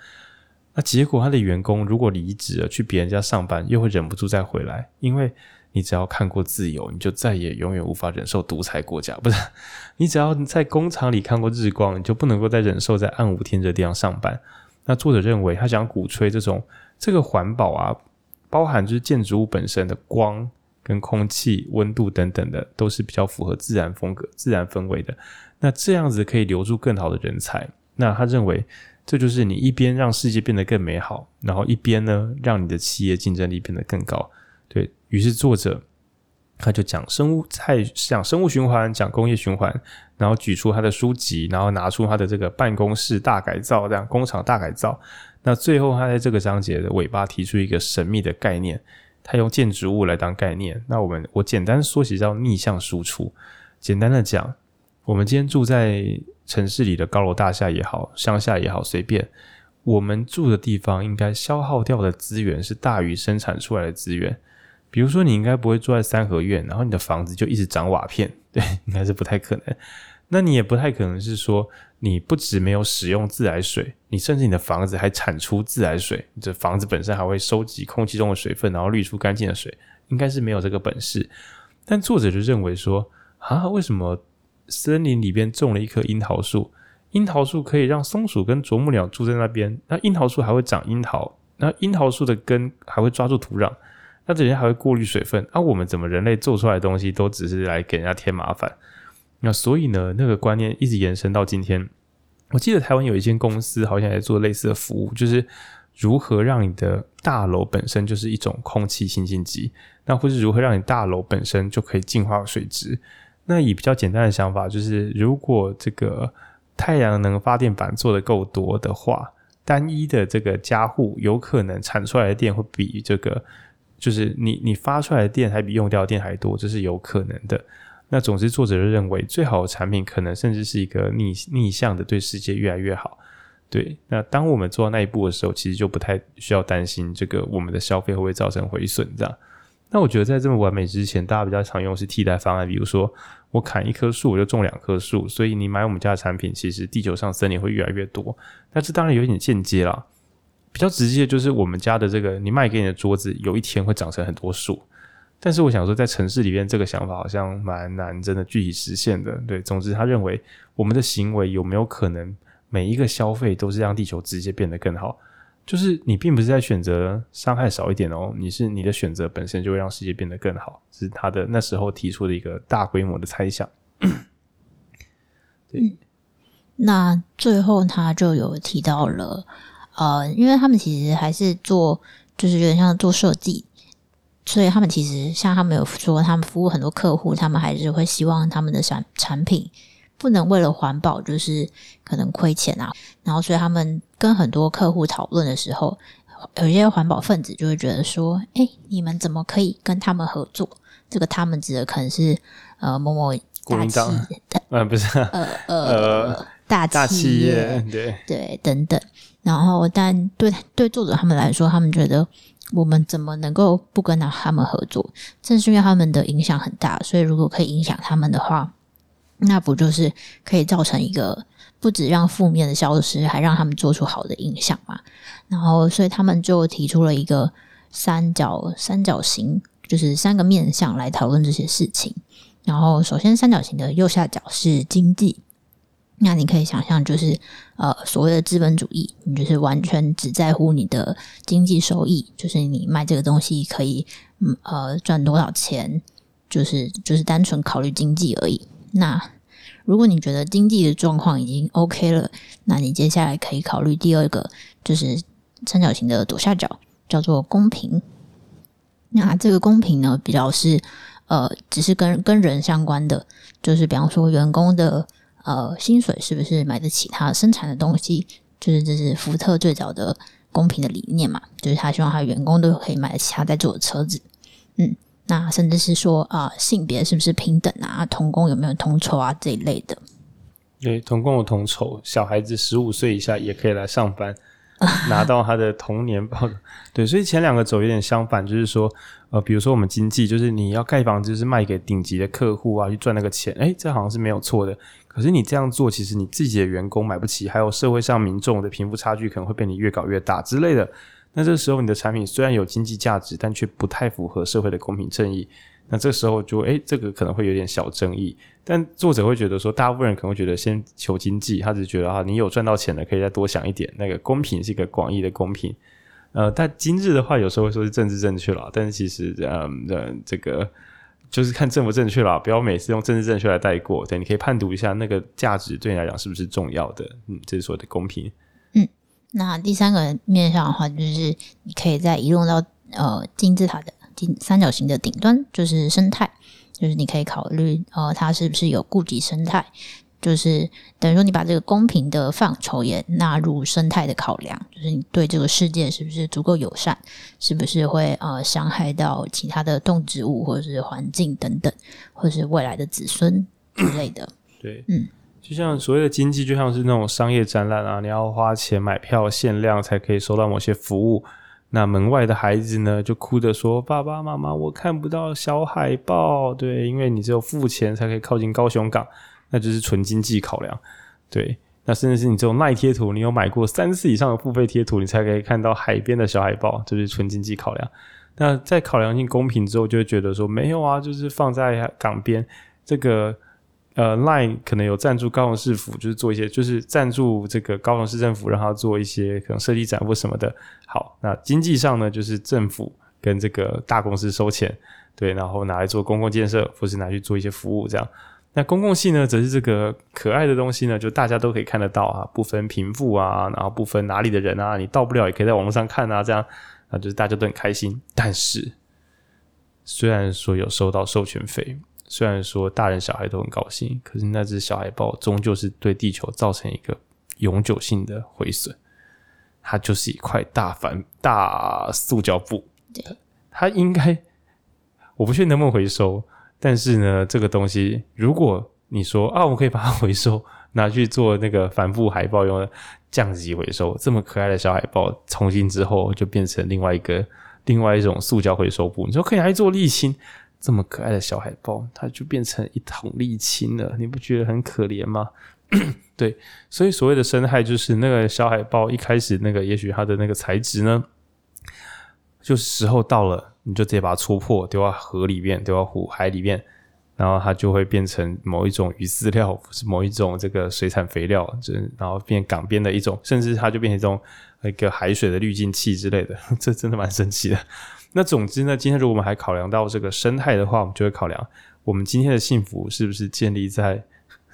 那结果他的员工如果离职了去别人家上班，又会忍不住再回来，因为你只要看过自由，你就再也永远无法忍受独裁国家。不是，你只要在工厂里看过日光，你就不能够再忍受在暗无天日的地方上班。那作者认为，他想鼓吹这种这个环保啊，包含就是建筑物本身的光。跟空气、温度等等的，都是比较符合自然风格、自然氛围的。那这样子可以留住更好的人才。那他认为，这就是你一边让世界变得更美好，然后一边呢，让你的企业竞争力变得更高。对，于是作者他就讲生物，菜讲生物循环，讲工业循环，然后举出他的书籍，然后拿出他的这个办公室大改造，这样工厂大改造。那最后他在这个章节的尾巴提出一个神秘的概念。他用建筑物来当概念，那我们我简单缩写叫逆向输出。简单的讲，我们今天住在城市里的高楼大厦也好，乡下也好，随便，我们住的地方应该消耗掉的资源是大于生产出来的资源。比如说，你应该不会住在三合院，然后你的房子就一直长瓦片，对，应该是不太可能。那你也不太可能是说，你不只没有使用自来水，你甚至你的房子还产出自来水，你这房子本身还会收集空气中的水分，然后滤出干净的水，应该是没有这个本事。但作者就认为说，啊，为什么森林里边种了一棵樱桃树，樱桃树可以让松鼠跟啄木鸟住在那边，那樱桃树还会长樱桃，那樱桃树的根还会抓住土壤，那这里还会过滤水分，啊、我们怎么人类做出来的东西都只是来给人家添麻烦？那所以呢，那个观念一直延伸到今天。我记得台湾有一间公司好像也做类似的服务，就是如何让你的大楼本身就是一种空气清新机，那或是如何让你大楼本身就可以净化水质。那以比较简单的想法，就是如果这个太阳能发电板做得够多的话，单一的这个家户有可能产出来的电会比这个，就是你你发出来的电还比用掉的电还多，这是有可能的。那总之，作者就认为最好的产品可能甚至是一个逆逆向的，对世界越来越好。对，那当我们做到那一步的时候，其实就不太需要担心这个我们的消费会不会造成毁损这样。那我觉得在这么完美之前，大家比较常用是替代方案，比如说我砍一棵树，我就种两棵树，所以你买我们家的产品，其实地球上森林会越来越多。那这当然有点间接啦，比较直接就是我们家的这个你卖给你的桌子，有一天会长成很多树。但是我想说，在城市里面，这个想法好像蛮难，真的具体实现的。对，总之他认为我们的行为有没有可能每一个消费都是让地球直接变得更好？就是你并不是在选择伤害少一点哦，你是你的选择本身就会让世界变得更好，是他的那时候提出的一个大规模的猜想。对、那最后他就有提到了，呃，因为他们其实还是做，就是有点像做设计，所以他们其实像他们有说，他们服务很多客户，他们还是会希望他们的产产品。不能为了环保，就是可能亏钱啊。然后，所以他们跟很多客户讨论的时候，有一些环保分子就会觉得说：“哎，你们怎么可以跟他们合作？”这个他们指的可能是呃某某大企业，呃不是，呃呃大企业对对等等。然后，但对对作者他们来说，他们觉得我们怎么能够不跟他们合作？正是因为他们的影响很大，所以如果可以影响他们的话。那不就是可以造成一个不止让负面的消失，还让他们做出好的影响嘛？然后，所以他们就提出了一个三角三角形，就是三个面向来讨论这些事情。然后，首先三角形的右下角是经济，那你可以想象，就是呃所谓的资本主义，你就是完全只在乎你的经济收益，就是你卖这个东西可以嗯呃赚多少钱，就是就是单纯考虑经济而已。那如果你觉得经济的状况已经 OK 了，那你接下来可以考虑第二个，就是三角形的左下角叫做公平。那这个公平呢，比较是呃，只是跟跟人相关的，就是比方说员工的呃薪水是不是买得起他生产的东西，就是这是福特最早的公平的理念嘛，就是他希望他的员工都可以买得起他在做的车子，嗯。那甚至是说啊、性别是不是平等啊？同工有没有同酬啊？这一类的。对，同工有同酬，小孩子十五岁以下也可以来上班，拿到他的童年报。对，所以前两个走有点相反，就是说，呃，比如说我们经济，就是你要盖房子，就是卖给顶级的客户啊，去赚那个钱。诶，这好像是没有错的。可是你这样做，其实你自己的员工买不起，还有社会上民众的贫富差距可能会被你越搞越大之类的。那这时候，你的产品虽然有经济价值，但却不太符合社会的公平正义。那这时候就，哎，这个可能会有点小争议。但作者会觉得说，大部分人可能会觉得先求经济，他只是觉得啊，你有赚到钱了，可以再多想一点。那个公平是一个广义的公平。呃，但今日的话，有时候说是政治正确了，但是其实，嗯，呃，这个就是看正不正确啦，不要每次用政治正确来带过。对，你可以判读一下那个价值对你来讲是不是重要的。嗯，这是所谓的公平。嗯那第三个面向的话，就是你可以再移动到呃金字塔的金三角形的顶端，就是生态，就是你可以考虑呃它是不是有顾及生态，就是等于说你把这个公平的范畴也纳入生态的考量，就是你对这个世界是不是足够友善，是不是会呃伤害到其他的动植物或者是环境等等，或者是未来的子孙之类的。对，嗯。就像所谓的经济，就像是那种商业展览啊，你要花钱买票限量才可以收到某些服务。那门外的孩子呢，就哭着说：“爸爸妈妈，我看不到小海豹。”对，因为你只有付钱才可以靠近高雄港，那就是纯经济考量。对，那甚至是你这种耐贴图，你有买过三次以上的付费贴图，你才可以看到海边的小海豹，就是纯经济考量。那在考量性公平之后，就会觉得说没有啊，就是放在港边这个。呃，Line 可能有赞助高雄市府，就是做一些，就是赞助这个高雄市政府，让他做一些可能设计展或什么的。好，那经济上呢，就是政府跟这个大公司收钱，对，然后拿来做公共建设，或是拿去做一些服务这样。那公共性呢，则是这个可爱的东西呢，就大家都可以看得到啊，不分贫富啊，然后不分哪里的人啊，你到不了也可以在网络上看啊，这样，啊就是大家都很开心。但是，虽然说有收到授权费。虽然说大人小孩都很高兴，可是那只小海豹终究是对地球造成一个永久性的毁损。它就是一块大反大塑胶布，它应该我不确定能不能回收，但是呢，这个东西如果你说啊，我可以把它回收，拿去做那个帆布海报用的降级回收，这么可爱的小海报重新之后就变成另外一个 另外一种塑胶回收布，你说可以拿去做沥青。这么可爱的小海报，它就变成一桶沥青了，你不觉得很可怜吗？对，所以所谓的生态，就是那个小海豹一开始那个，也许它的那个材质呢，就时候到了，你就直接把它戳破，丢到河里面，丢到湖海里面，然后它就会变成某一种鱼饲料，是某一种这个水产肥料，就然后变港边的一种，甚至它就变成一种一个海水的滤净器之类的，这真的蛮神奇的。那总之呢，今天如果我们还考量到这个生态的话，我们就会考量我们今天的幸福是不是建立在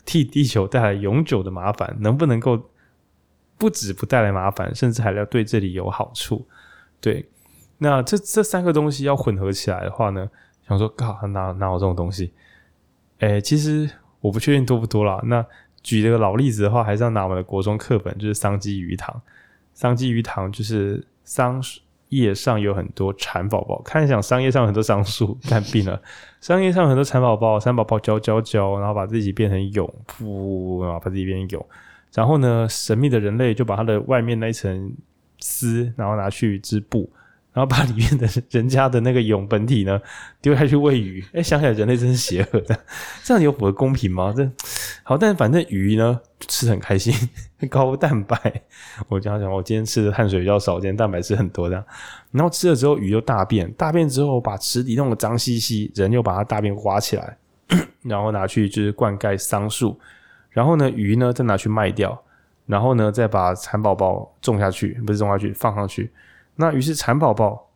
替地球带来永久的麻烦，能不能够不止不带来麻烦，甚至还要对这里有好处？对，那这这三个东西要混合起来的话呢，想说，靠，哪哪有这种东西？诶，其实我不确定多不多啦。那举这个老例子的话，还是要拿我们的国中课本，就是桑基鱼塘。桑基鱼塘就是桑叶上有很多蚕宝宝，看想桑叶上有很多桑树，看病了。桑叶上有很多蚕宝宝，蚕宝宝教教教，然后把自己变成蛹，噗，然后把自己变成蛹。然后呢，神秘的人类就把它的外面那一层丝，然后拿去织布。然后把里面的人家的那个蛹本体呢 丢下去喂鱼，哎，想起来人类真是邪恶的，这样有符合公平吗？这好，但反正鱼呢吃很开心，高蛋白。我这样讲，我今天吃的碳水比较少，今天蛋白质很多这样。然后吃了之后，鱼又大便，大便之后把池底弄得脏兮兮，人又把它大便挖起来，然后拿去就是灌溉桑树，然后呢鱼呢再拿去卖掉，然后呢再把蚕宝宝种下去，不是种下去，放上去。那于是蚕宝宝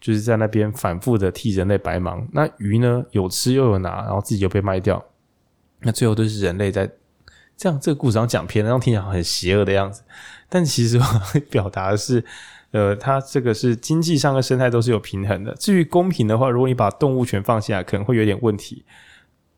就是在那边反复的替人类白忙。那鱼呢，有吃又有拿，然后自己又被卖掉。那最后都是人类在这样这个故事上讲偏了，让听起来很邪恶的样子。但其实我 表达的是，呃，它这个是经济上跟生态都是有平衡的。至于公平的话，如果你把动物权放下，可能会有点问题。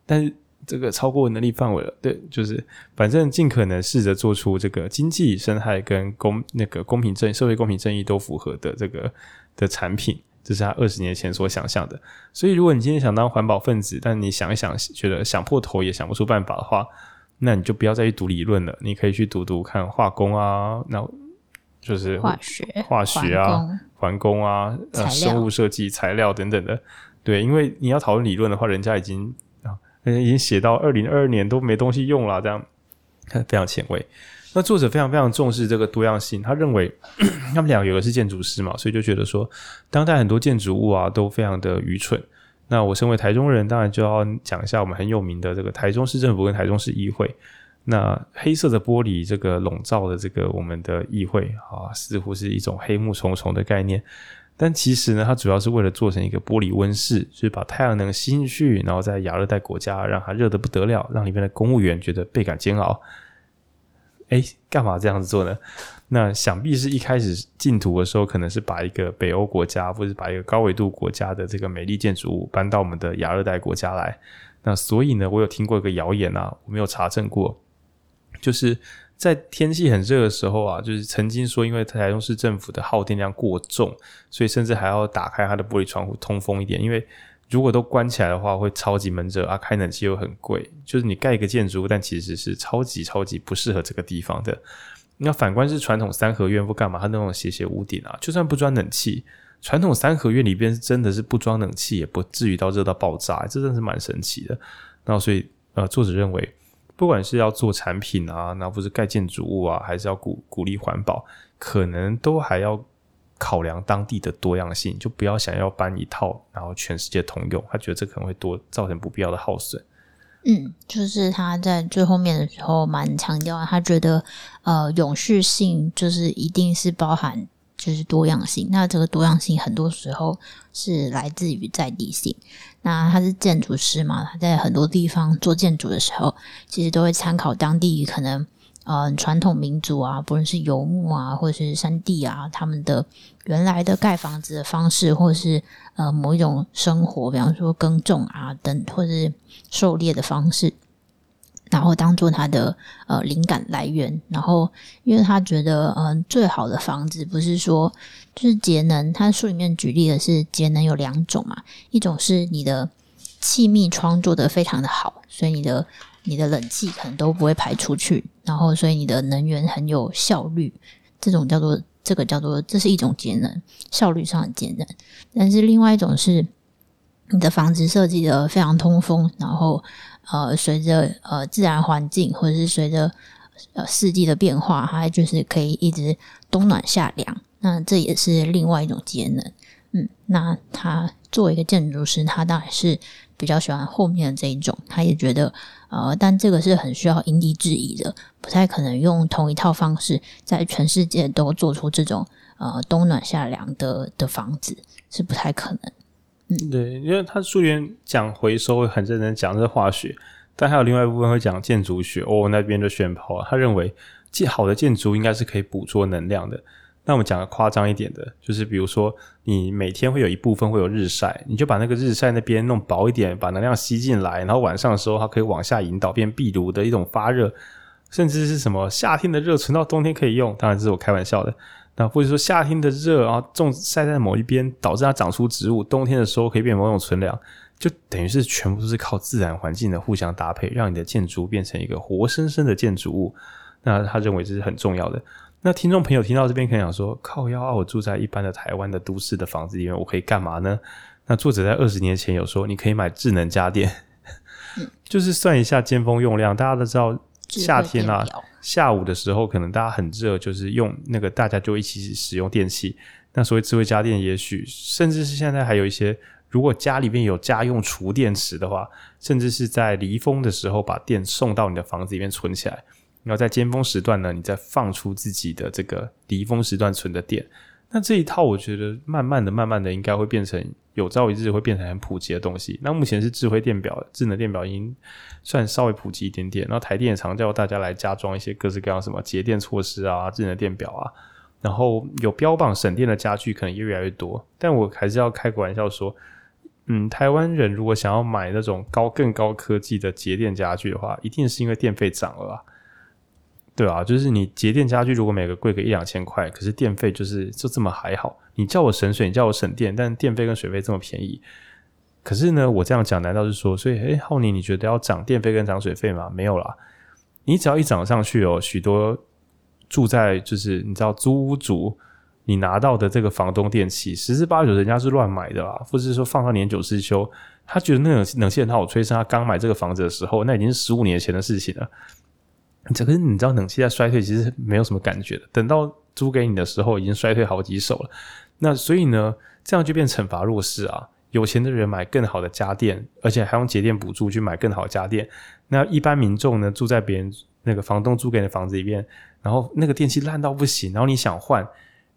但是。这个超过能力范围了，对，就是反正尽可能试着做出这个经济、生态跟公那个公平正义、社会公平正义都符合的这个的产品，这是他二十年前所想象的。所以，如果你今天想当环保分子，但你想一想，觉得想破头也想不出办法的话，那你就不要再去读理论了，你可以去读读看化工啊，那就是化学、化学啊、环工啊、呃、生物设计、材料等等的。对，因为你要讨论理论的话，人家已经。已经写到二零二二年都没东西用了，这样非常前卫。那作者非常非常重视这个多样性，他认为 他们两个有的是建筑师嘛，所以就觉得说，当代很多建筑物啊都非常的愚蠢。那我身为台中人，当然就要讲一下我们很有名的这个台中市政府跟台中市议会。那黑色的玻璃这个笼罩的这个我们的议会啊，似乎是一种黑幕重重的概念。但其实呢，它主要是为了做成一个玻璃温室，就是把太阳能吸进去，然后在亚热带国家让它热得不得了，让里面的公务员觉得倍感煎熬。哎，干嘛这样子做呢？那想必是一开始进图的时候，可能是把一个北欧国家，或者是把一个高纬度国家的这个美丽建筑物搬到我们的亚热带国家来。那所以呢，我有听过一个谣言啊，我没有查证过，就是。在天气很热的时候啊，就是曾经说，因为台中市政府的耗电量过重，所以甚至还要打开它的玻璃窗户通风一点。因为如果都关起来的话，会超级闷热啊，开冷气又很贵。就是你盖一个建筑物，但其实是超级超级不适合这个地方的。那反观是传统三合院，不干嘛？它那种斜斜屋顶啊，就算不装冷气，传统三合院里边真的是不装冷气也不至于到热到爆炸，这真的是蛮神奇的。那所以呃，作者认为。不管是要做产品啊，那不是盖建筑物啊，还是要鼓鼓励环保，可能都还要考量当地的多样性，就不要想要搬一套，然后全世界通用。他觉得这可能会多造成不必要的耗损。嗯，就是他在最后面的时候蛮强调，他觉得呃永续性就是一定是包含。就是多样性，那这个多样性很多时候是来自于在地性。那他是建筑师嘛，他在很多地方做建筑的时候，其实都会参考当地可能呃传统民族啊，不论是游牧啊，或者是山地啊，他们的原来的盖房子的方式，或是呃某一种生活，比方说耕种啊等，或是狩猎的方式。然后当做他的呃灵感来源，然后因为他觉得嗯、最好的房子不是说就是节能，他书里面举例的是节能有两种嘛，一种是你的气密窗做得非常的好，所以你的你的冷气可能都不会排出去，然后所以你的能源很有效率，这种叫做这个叫做这是一种节能，效率上的节能，但是另外一种是你的房子设计得非常通风，然后。呃，随着呃自然环境，或者是随着呃四季的变化，它就是可以一直冬暖夏凉。那这也是另外一种节能。嗯，那他作为一个建筑师，他当然是比较喜欢后面的这一种，他也觉得呃，但这个是很需要因地制宜的，不太可能用同一套方式在全世界都做出这种呃冬暖夏凉的的房子，是不太可能。嗯，对，因为他书里面讲回收会很认真讲这化学，但还有另外一部分会讲建筑学。哦，那边就炫炮，他认为建好的建筑应该是可以捕捉能量的。那我们讲个夸张一点的，就是比如说你每天会有一部分会有日晒，你就把那个日晒那边弄薄一点，把能量吸进来，然后晚上的时候它可以往下引导变壁炉的一种发热，甚至是什么夏天的热存到冬天可以用，当然这是我开玩笑的。那或者说夏天的热然后种晒在某一边，导致它长出植物，冬天的时候可以变某种存粮，就等于是全部都是靠自然环境的互相搭配，让你的建筑变成一个活生生的建筑物。那他认为这是很重要的。那听众朋友听到这边可能想说，靠腰啊，我住在一般的台湾的都市的房子里面，我可以干嘛呢？那作者在二十年前有说，你可以买智能家电，嗯、就是算一下尖峰用量。大家都知道，夏天啊，下午的时候可能大家很热，就是用那个大家就一起使用电器。那所谓智慧家电，也许甚至是现在还有一些，如果家里面有家用储电池的话，甚至是在离峰的时候把电送到你的房子里面存起来。然后在尖峰时段呢，你再放出自己的这个离峰时段存的电，那这一套我觉得慢慢的、慢慢的应该会变成有朝一日会变成很普及的东西。那目前是智慧电表、智能电表已经算稍微普及一点点，那台电也常叫大家来加装一些各式各样什么节电措施啊、智能电表啊，然后有标榜省电的家具可能也越来越多。但我还是要开个玩笑说，嗯，台湾人如果想要买那种高、更高科技的节电家具的话，一定是因为电费涨了啊。对啊，就是你节电家具如果每个贵个一两千块，可是电费就是就这么还好。你叫我省水，你叫我省电，但电费跟水费这么便宜。可是呢，我这样讲难道是说，所以诶浩宁你觉得要涨电费跟涨水费吗？没有啦，你只要一涨上去哦，许多住在就是你知道租屋主，你拿到的这个房东电器十之八九人家是乱买的啦，或者是说放到年久失修，他觉得那种冷气很好吹，是他刚买这个房子的时候，那已经是十五年前的事情了。这可是你知道，冷气在衰退，其实没有什么感觉的。等到租给你的时候，已经衰退好几手了。那所以呢，这样就变惩罚弱势啊！有钱的人买更好的家电，而且还用节电补助去买更好的家电。那一般民众呢，住在别人那个房东租给你的房子里面，然后那个电器烂到不行，然后你想换。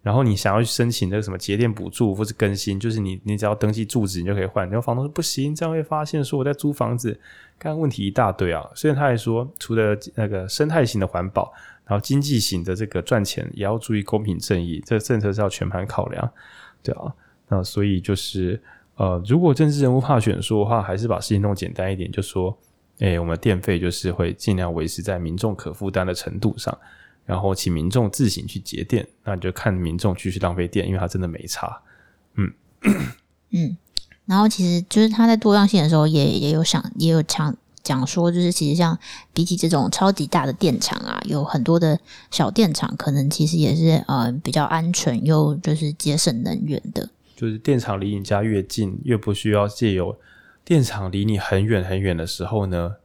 然后你想要去申请那个什么节电补助或是更新，就是你你只要登记住址，你就可以换。然后房东说不行，这样会发现说我在租房子，刚刚问题一大堆啊。虽然他还说，除了那个生态型的环保，然后经济型的这个赚钱，也要注意公平正义，这政策是要全盘考量，对啊。那所以就是呃，如果政治人物怕选输的话，还是把事情弄简单一点，就说，哎，我们电费就是会尽量维持在民众可负担的程度上。然后请民众自行去节电，那你就看民众继续浪费电，因为它真的没差。嗯嗯，然后其实就是他在多样性的时候也也有想也有讲讲说，就是其实像比起这种超级大的电厂啊，有很多的小电厂，可能其实也是呃比较安全又就是节省能源的。就是电厂离你家越近，越不需要借由电厂离你很远很远的时候呢。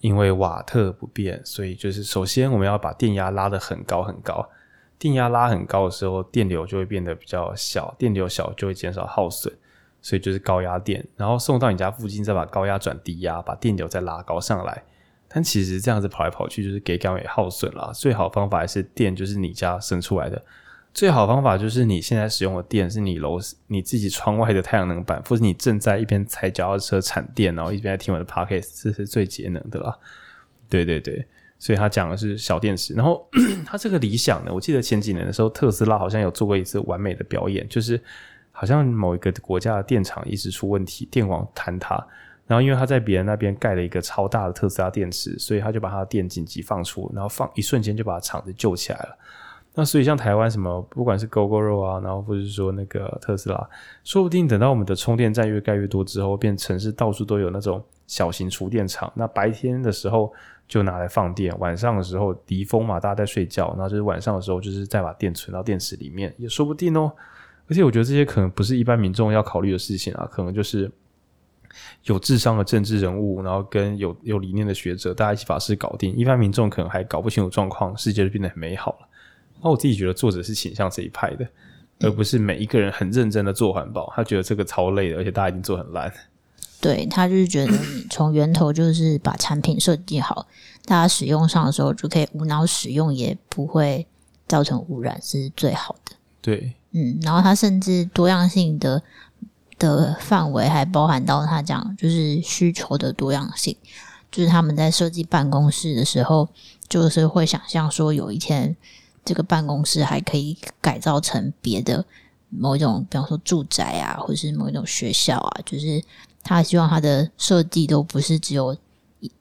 因为瓦特不变，所以就是首先我们要把电压拉得很高很高。电压拉很高的时候，电流就会变得比较小，电流小就会减少耗损，所以就是高压电。然后送到你家附近，再把高压转低压，把电流再拉高上来。但其实这样子跑来跑去，就是给岗位耗损了。最好方法还是电，就是你家生出来的。最好方法就是你现在使用的电是你楼你自己窗外的太阳能板，或者你正在一边踩脚踏车产电，然后一边在听我的 podcast，这是最节能的啦。对对对，所以他讲的是小电池。然后 他这个理想呢，我记得前几年的时候，特斯拉好像有做过一次完美的表演，就是好像某一个国家的电厂一直出问题，电网坍塌，然后因为他在别人那边盖了一个超大的特斯拉电池，所以他就把他的电紧急放出，然后放一瞬间就把厂子救起来了。那所以像台湾什么，不管是 Gogoro 啊，然后或者是说那个特斯拉，说不定等到我们的充电站越盖越多之后，变城市到处都有那种小型储电厂。那白天的时候就拿来放电，晚上的时候离峰嘛，大家在睡觉，然后就是晚上的时候就是再把电存到电池里面，也说不定哦。而且我觉得这些可能不是一般民众要考虑的事情啊，可能就是有智商的政治人物，然后跟有有理念的学者，大家一起把事搞定。一般民众可能还搞不清楚状况，世界就变得很美好了。那我自己觉得作者是倾向这一派的，而不是每一个人很认真的做环保。他觉得这个超累的，而且大家已经做很烂。对，他就是觉得你从源头就是把产品设计好，大家使用上的时候就可以无脑使用，也不会造成污染，是最好的。对，嗯，然后他甚至多样性的的范围还包含到他讲就是需求的多样性，就是他们在设计办公室的时候，就是会想象说有一天这个办公室还可以改造成别的某一种，比方说住宅啊，或是某一种学校啊，就是。他希望他的设计都不是只有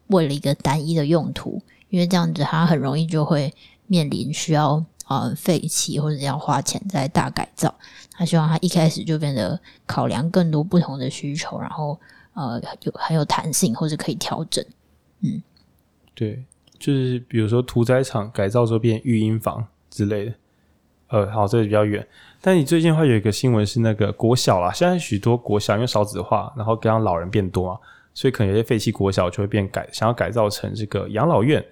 为了一个单一的用途，因为这样子他很容易就会面临需要呃废弃或者要花钱在大改造。他希望他一开始就变得考量更多不同的需求，然后呃有很有弹性或者可以调整。嗯，对，就是比如说屠宰场改造之后变育婴房之类的。呃，好，这个比较远。但你最近会有一个新闻是那个国小啦，现在许多国小因为少子化，然后加上老人变多啊，所以可能有些废弃国小就会变改，想要改造成这个养老院。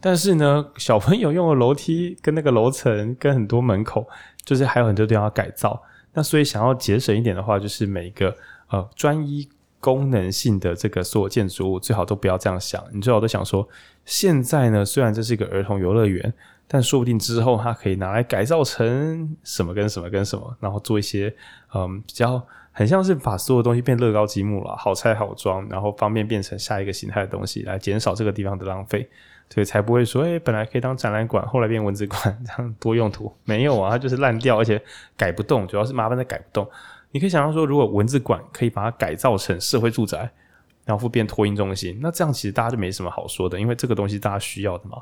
但是呢，小朋友用的楼梯跟那个楼层跟很多门口，就是还有很多地方要改造。那所以想要节省一点的话，就是每一个呃专一功能性的这个所有建筑物，最好都不要这样想。你最好都想说，现在呢，虽然这是一个儿童游乐园。但说不定之后，它可以拿来改造成什么跟什么跟什么，然后做一些嗯比较很像是把所有东西变乐高积木了，好拆好装，然后方便变成下一个形态的东西，来减少这个地方的浪费，所以才不会说，哎、本来可以当展览馆，后来变文字馆这样多用途没有啊，它就是烂掉，而且改不动，主要是麻烦在改不动。你可以想象说，如果文字馆可以把它改造成社会住宅，然后变托婴中心，那这样其实大家就没什么好说的，因为这个东西大家需要的嘛。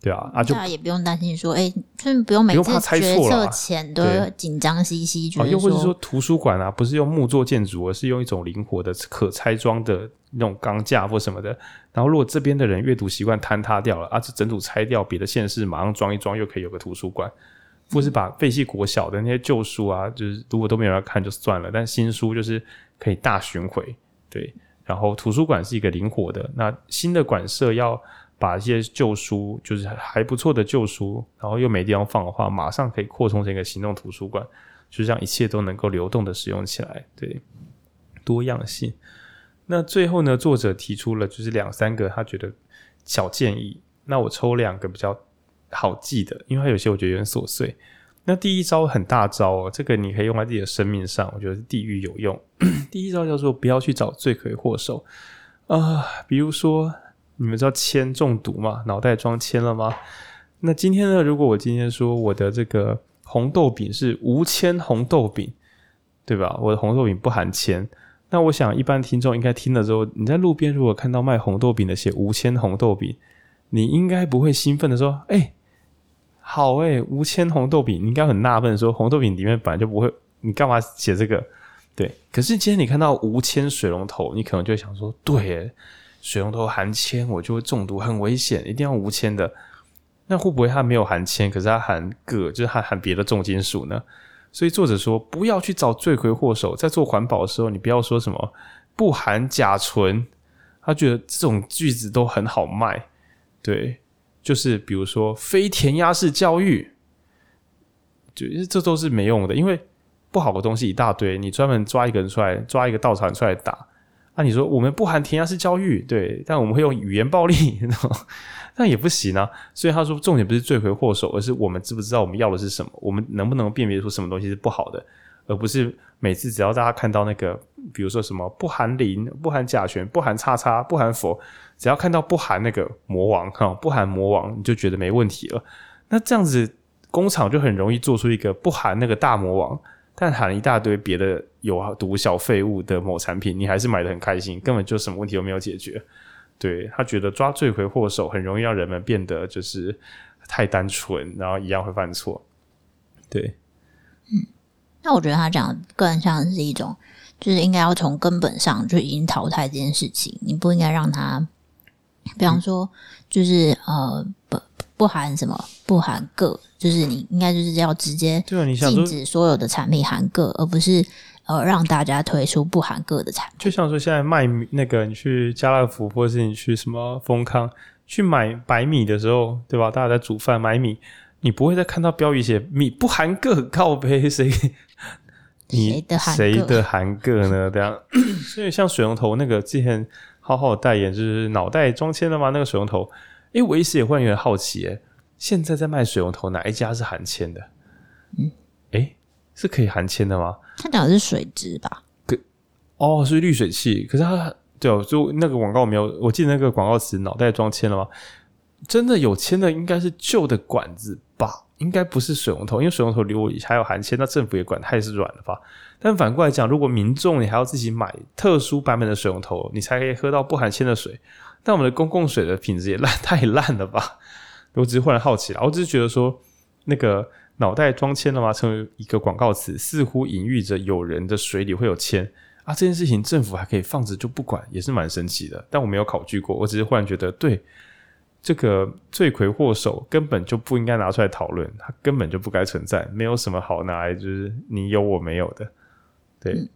对啊，啊就大家也不用担心说，哎、欸，就是不用每次决策前都紧张兮兮，觉得又或者说图书馆啊，不是用木做建筑，而是用一种灵活的可拆装的那种钢架或什么的。然后如果这边的人阅读习惯坍塌掉了，啊，这整组拆掉，别的县市马上装一装，又可以有个图书馆。或是把废弃国小的那些旧书啊，就是如果都没有人看就算了，但新书就是可以大巡回。对，然后图书馆是一个灵活的，那新的馆舍要。把一些旧书，就是还不错的旧书，然后又没地方放的话，马上可以扩充成一个行动图书馆，就这样一切都能够流动的使用起来。对，多样性。那最后呢，作者提出了就是两三个他觉得小建议，那我抽两个比较好记的，因为他有些我觉得有点琐碎。那第一招很大招哦，这个你可以用在自己的生命上，我觉得是地狱有用。第一招叫做不要去找罪魁祸首啊、比如说。你们知道铅中毒吗？脑袋装铅了吗？那今天呢？如果我今天说我的这个红豆饼是无铅红豆饼，对吧？我的红豆饼不含铅，那我想一般听众应该听了之后，你在路边如果看到卖红豆饼的写无铅红豆饼，你应该不会兴奋的说：“哎、好哎、无铅红豆饼。”你应该很纳闷说：“红豆饼里面本来就不会，你干嘛写这个？”对。可是今天你看到无铅水龙头，你可能就想说：“对、欸。”水龙头含铅，我就会中毒，很危险，一定要无铅的。那会不会它没有含铅，可是它含铬，就是它含别的重金属呢？所以作者说，不要去找罪魁祸首，在做环保的时候，你不要说什么不含甲醇，他觉得这种句子都很好卖。对，就是比如说非填鸭式教育，就这都是没用的，因为不好的东西一大堆，你专门抓一个人出来，抓一个稻草人出来打。那、你说我们不含填鸭式教育，对，但我们会用语言暴力，那也不行啊。所以他说，重点不是罪魁祸首，而是我们知不知道我们要的是什么，我们能不能辨别出什么东西是不好的，而不是每次只要大家看到那个，比如说什么不含磷、不含甲醛、不含叉叉、不含氟，只要看到不含那个魔王哈，不含魔王，你就觉得没问题了。那这样子工厂就很容易做出一个不含那个大魔王。但喊了一大堆别的有毒小废物的某产品，你还是买的很开心，根本就什么问题都没有解决。对，他觉得抓罪魁祸首很容易让人们变得就是太单纯，然后一样会犯错。对，嗯，那我觉得他讲更像是一种，就是应该要从根本上就已经淘汰这件事情，你不应该让他，比方说，就是、嗯、呃不。含什么，不含铬，就是你应该就是要直接禁止所有的产品含铬，而不是呃让大家推出不含铬的产品。就像说现在卖那个，你去家乐福或者是你去什么丰康去买白米的时候，对吧？大家在煮饭买米，你不会再看到标语写米不含铬，靠北谁？你谁的含铬呢？这样，所以像水龙头那个之前好好代言，就是脑袋装铅的吗？那个水龙头，哎，我一时也忽然有点好奇，哎，现在在卖水龙头哪一家是含铅的？嗯，哎，是可以含铅的吗？他讲的是水质吧？可哦，是滤水器。可是它对哦，就那个广告没有，我记得那个广告词“脑袋装铅”了吗？真的有铅的应该是旧的管子吧？应该不是水龙头，因为水龙头如果还有含铅，那政府也管太是软了吧？但反过来讲，如果民众你还要自己买特殊版本的水龙头，你才可以喝到不含铅的水，但我们的公共水的品质也烂 太烂了吧？我只是忽然好奇了，我只是觉得说，那个脑袋装铅了吗？成为一个广告词，似乎隐喻着有人的水里会有铅啊！这件事情政府还可以放着就不管，也是蛮神奇的。但我没有考据过，我只是忽然觉得对。这个罪魁祸首根本就不应该拿出来讨论，它根本就不该存在，没有什么好拿来就是你有我没有的，对，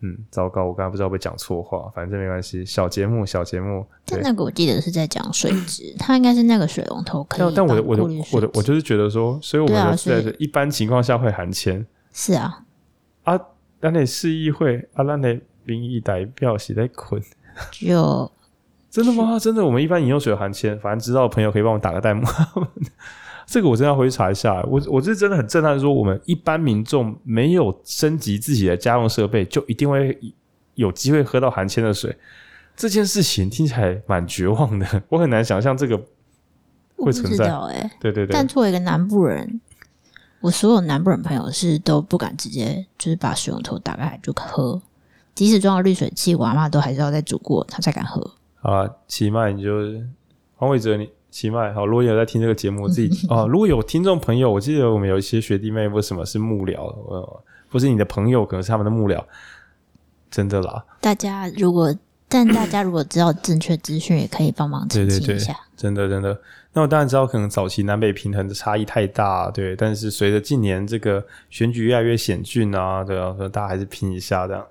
嗯，糟糕，我刚才不知道被讲错话，反正没关系，小节目，小节目。但那个我记得是在讲水质，它应该是那个水龙头可以。但我的我的我的我就是觉得说，所以我们在一般情况下会含铅。是啊，啊，那你市议会啊，那你民意代表是在困就。真的吗？真的，我们一般饮用水有含铅，反正知道的朋友可以帮我打个弹幕。这个我真的要回去查一下。我我是真的很震撼，说我们一般民众没有升级自己的家用设备，就一定会有机会喝到含铅的水。这件事情听起来蛮绝望的，我很难想象这个会存在。哎，对对对。但作为一个南部人，我所有南部人朋友是都不敢直接就是把水龙头打开就喝，即使装了滤水器，我阿妈都还是要再煮过，他才敢喝。啊，起码，你就黄伟哲，你奇迈好。如果有在听这个节目，我自己啊，如果有听众朋友，我记得我们有一些学弟妹，为什么是幕僚？呃，不是你的朋友，可能是他们的幕僚，真的啦。大家如果，但大家如果知道正确资讯，也可以帮忙澄清一下。真的，真的。那我当然知道，可能早期南北平衡的差异太大，对。但是随着近年这个选举越来越险峻啊，对啊，大家还是拼一下这样。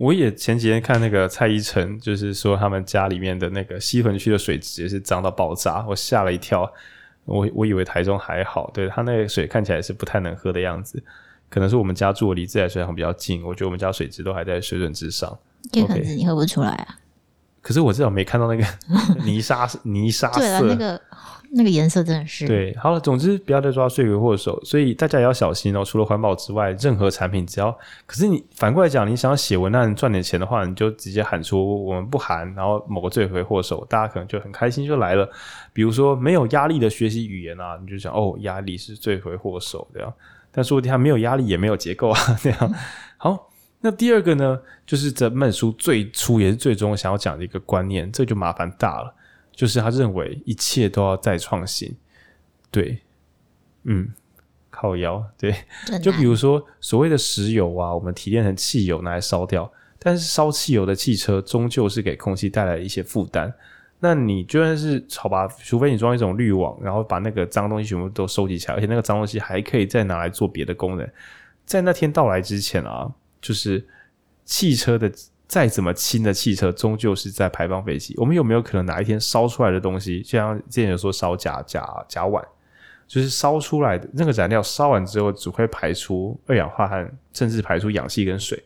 我也前几天看那个蔡依晨，就是说他们家里面的那个西屯区的水质也是脏到爆炸，我吓了一跳。我我以为台中还好，对，他那个水看起来是不太能喝的样子，可能是我们家住的离自来水厂比较近，我觉得我们家水质都还在水准之上。这样子你喝不出来啊？可是我至少没看到那个 泥沙泥沙色。对了，那个。那个颜色真的是对，好了，总之不要再抓罪魁祸首，所以大家也要小心哦。除了环保之外，任何产品只要，可是你反过来讲，你想要写文案赚点钱的话，你就直接喊出我们不含，然后某个罪魁祸首，大家可能就很开心就来了。比如说没有压力的学习语言啊，你就想哦，压力是罪魁祸首这样，但说不定他没有压力也没有结构啊这样。好，那第二个呢，就是这本书最初也是最终想要讲的一个观念，这就麻烦大了。就是他认为一切都要再创新，对，嗯，靠腰，对，就比如说所谓的石油啊，我们提炼成汽油拿来烧掉，但是烧汽油的汽车终究是给空气带来一些负担。那你就算是好吧，除非你装一种滤网，然后把那个脏东西全部都收集起来，而且那个脏东西还可以再拿来做别的功能。在那天到来之前啊，就是汽车的。再怎么轻的汽车，终究是在排放废气。我们有没有可能哪一天烧出来的东西，就像之前有说烧甲甲甲烷，就是烧出来的那个燃料烧完之后，只会排出二氧化碳，甚至排出氧气跟水。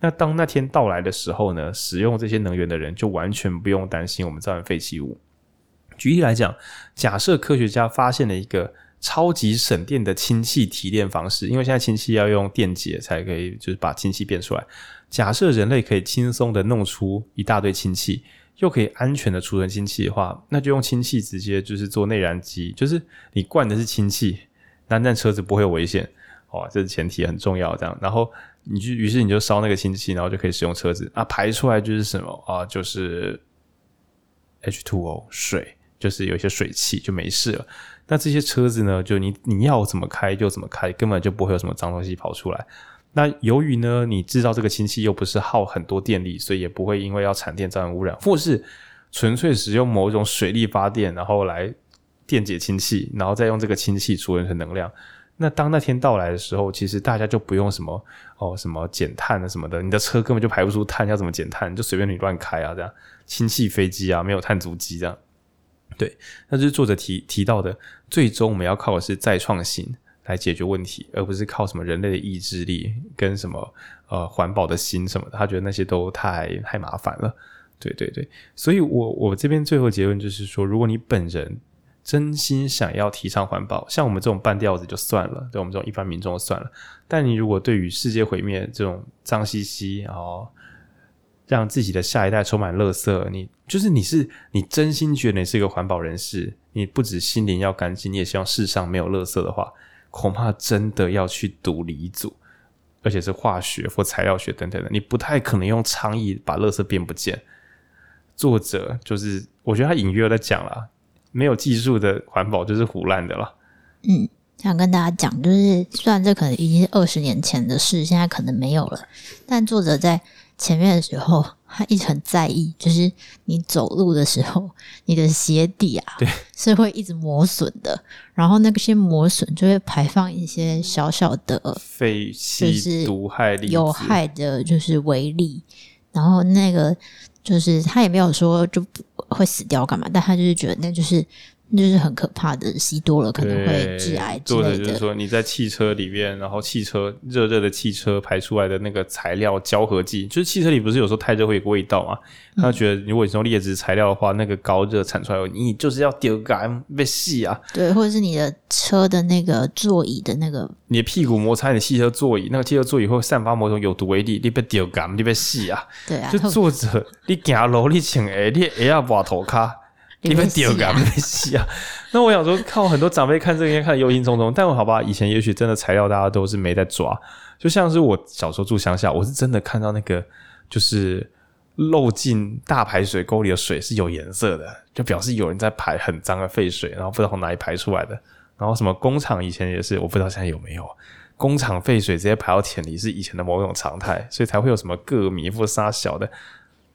那当那天到来的时候呢，使用这些能源的人就完全不用担心我们造成废弃物。举例来讲，假设科学家发现了一个超级省电的氢气提炼方式，因为现在氢气要用电解才可以，就是把氢气变出来。假设人类可以轻松的弄出一大堆氢气，又可以安全的储存氢气的话，那就用氢气直接就是做内燃机，就是你灌的是氢气，那那车子不会有危险，哇，这是前提很重要。这样，然后你就于是你就烧那个氢气，然后就可以使用车子啊，排出来就是什么啊，就是 H2O 水，就是有一些水汽就没事了。那这些车子呢，就你你要怎么开就怎么开，根本就不会有什么脏东西跑出来。那由于呢，你制造这个氢气又不是耗很多电力，所以也不会因为要产电造成污染，或是纯粹使用某一种水力发电，然后来电解氢气，然后再用这个氢气储存成能量。那当那天到来的时候，其实大家就不用什么哦什么减碳啊什么的，你的车根本就排不出碳，要怎么减碳？就随便你乱开啊，这样氢气飞机啊，没有碳足迹这样。对，那就是作者提提到的，最终我们要靠的是再创新。来解决问题，而不是靠什么人类的意志力跟什么呃环保的心什么的。他觉得那些都太太麻烦了。对对对，所以我我这边最后结论就是说，如果你本人真心想要提倡环保，像我们这种半吊子就算了，对我们这种一般民众算了。但你如果对于世界毁灭这种脏兮兮，然后让自己的下一代充满垃圾，你就是你是你真心觉得你是一个环保人士，你不止心灵要干净，你也希望世上没有垃圾的话，恐怕真的要去读理组，而且是化学或材料学等等的，你不太可能用倡议把垃圾变不见。作者就是，我觉得他隐约在讲啦，没有技术的环保就是胡烂的了。嗯，想跟大家讲，就是虽然这可能已经是二十年前的事，现在可能没有了，但作者在前面的时候，他一直很在意，就是你走路的时候，你的鞋底啊，对，是会一直磨损的，然后那个些磨损就会排放一些小小的废气、毒害、有害的，就是微粒，然后那个。就是他也没有说就不会死掉干嘛，但他就是觉得那就是。就是很可怕的，吸多了可能会致癌之类的。就是说你在汽车里面，然后汽车热热的汽车排出来的那个材料胶合剂，就是汽车里不是有时候太热会有个味道嘛？他觉得如果你用劣质材料的话，那个高热产出来，你就是要丢干被吸啊。对，或者是你的车的那个座椅的那个，你的屁股摩擦你的汽车座椅，那个汽车座椅会散发某种有毒微粒，你被丢干，你被吸啊。对啊，就坐着你走路你穿鞋，你鞋要把头卡。你们第二个没戏啊！那我想说，靠很多长辈看这个应该看忧心忡忡。但我好吧，以前也许真的材料大家都是没在抓，就像是我小时候住乡下，我是真的看到那个就是漏进大排水沟里的水是有颜色的，就表示有人在排很脏的废水，然后不知道从哪里排出来的。然后什么工厂以前也是，我不知道现在有没有工厂废水直接排到田里，是以前的某种常态，所以才会有什么铬米或沙小的。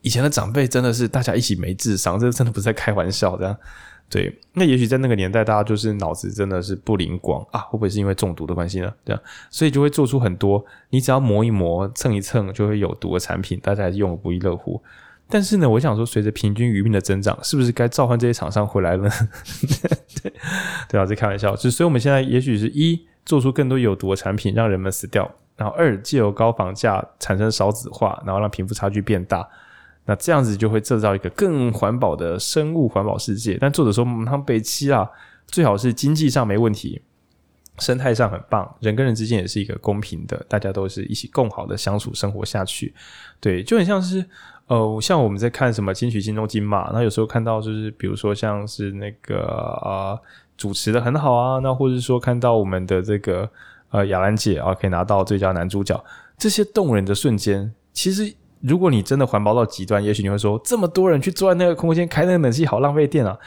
以前的长辈真的是大家一起没智商，这真的不是在开玩笑的。对，那也许在那个年代，大家就是脑子真的是不灵光啊，会不会是因为中毒的关系呢？这样，所以就会做出很多你只要磨一磨、蹭一蹭就会有毒的产品，大家还是用的不亦乐乎。但是呢，我想说，随着平均余命的增长，是不是该召唤这些厂商回来了呢？对，对啊，这开玩笑。就所以，我们现在也许是一做出更多有毒的产品，让人们死掉；然后二借由高房价产生少子化，然后让贫富差距变大。那这样子就会制造一个更环保的生物环保世界。但作者说，他们北七啊，最好是经济上没问题，生态上很棒，人跟人之间也是一个公平的，大家都是一起共好的相处生活下去。对，就很像是呃，像我们在看什么金曲金钟金马，那有时候看到就是比如说像是那个啊、主持的很好啊，那或者说看到我们的这个呃雅兰姐啊可以拿到最佳男主角，这些动人的瞬间，其实。如果你真的环保到极端，也许你会说，这么多人去坐在那个空间开那个冷气，好浪费电啊，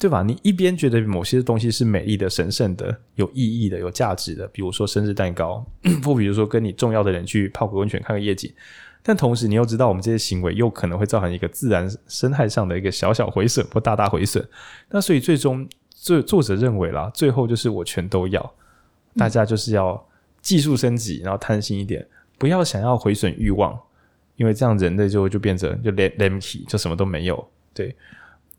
对吧？你一边觉得某些东西是美丽的、神圣的、有意义的、有价值的，比如说生日蛋糕，或比如说跟你重要的人去泡个温泉、看个夜景，但同时你又知道，我们这些行为又可能会造成一个自然生态上的一个小小毁损或大大毁损。那所以最终，作作者认为啦，最后就是我全都要，大家就是要技术升级，然后贪心一点，不要想要毁损欲望。因为这样，人类就就变成就 empty，就什么都没有。对，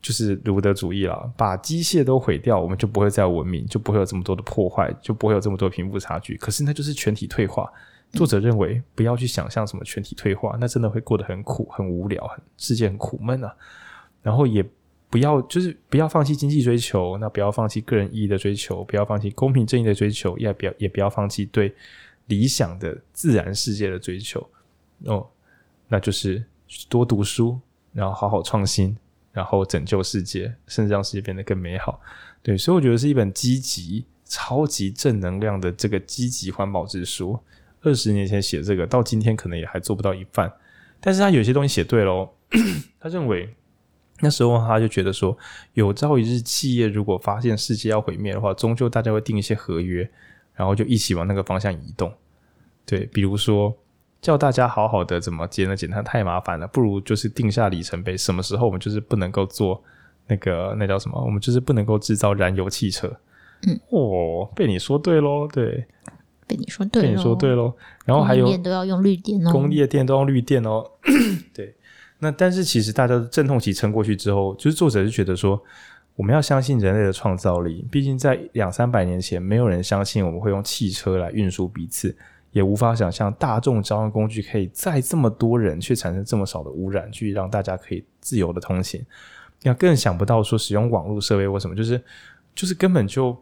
就是卢德主义了，把机械都毁掉，我们就不会再文明，就不会有这么多的破坏，就不会有这么多贫富差距。可是那就是全体退化。作者认为，不要去想象什么全体退化，那真的会过得很苦、很无聊、很世界很苦闷啊。然后也不要，就是不要放弃经济追求，那不要放弃个人意义的追求，不要放弃公平正义的追求，也不要也不要放弃对理想的自然世界的追求哦。那就是多读书，然后好好创新，然后拯救世界，甚至让世界变得更美好。对，所以我觉得是一本积极、超级正能量的这个积极环保之书。二十年前写这个，到今天可能也还做不到一半。但是他有些东西写对喽。他认为那时候他就觉得说，有朝一日企业如果发现世界要毁灭的话，终究大家会定一些合约，然后就一起往那个方向移动。对，比如说。叫大家好好的怎么节能减碳太麻烦了，不如就是定下里程碑，什么时候我们就是不能够做那个那叫什么？我们就是不能够制造燃油汽车。嗯，哦，被你说对喽，对，被你说对，被你说对喽。然后还有，电都要用绿电哦，工业电都要用绿电哦。对，那但是其实大家的阵痛期撑过去之后，就是作者是觉得说，我们要相信人类的创造力。毕竟在两三百年前，没有人相信我们会用汽车来运输彼此，也无法想象大众交通工具可以载这么多人却产生这么少的污染，去让大家可以自由的通行。要更想不到说使用网络设备或什么，就是就是根本就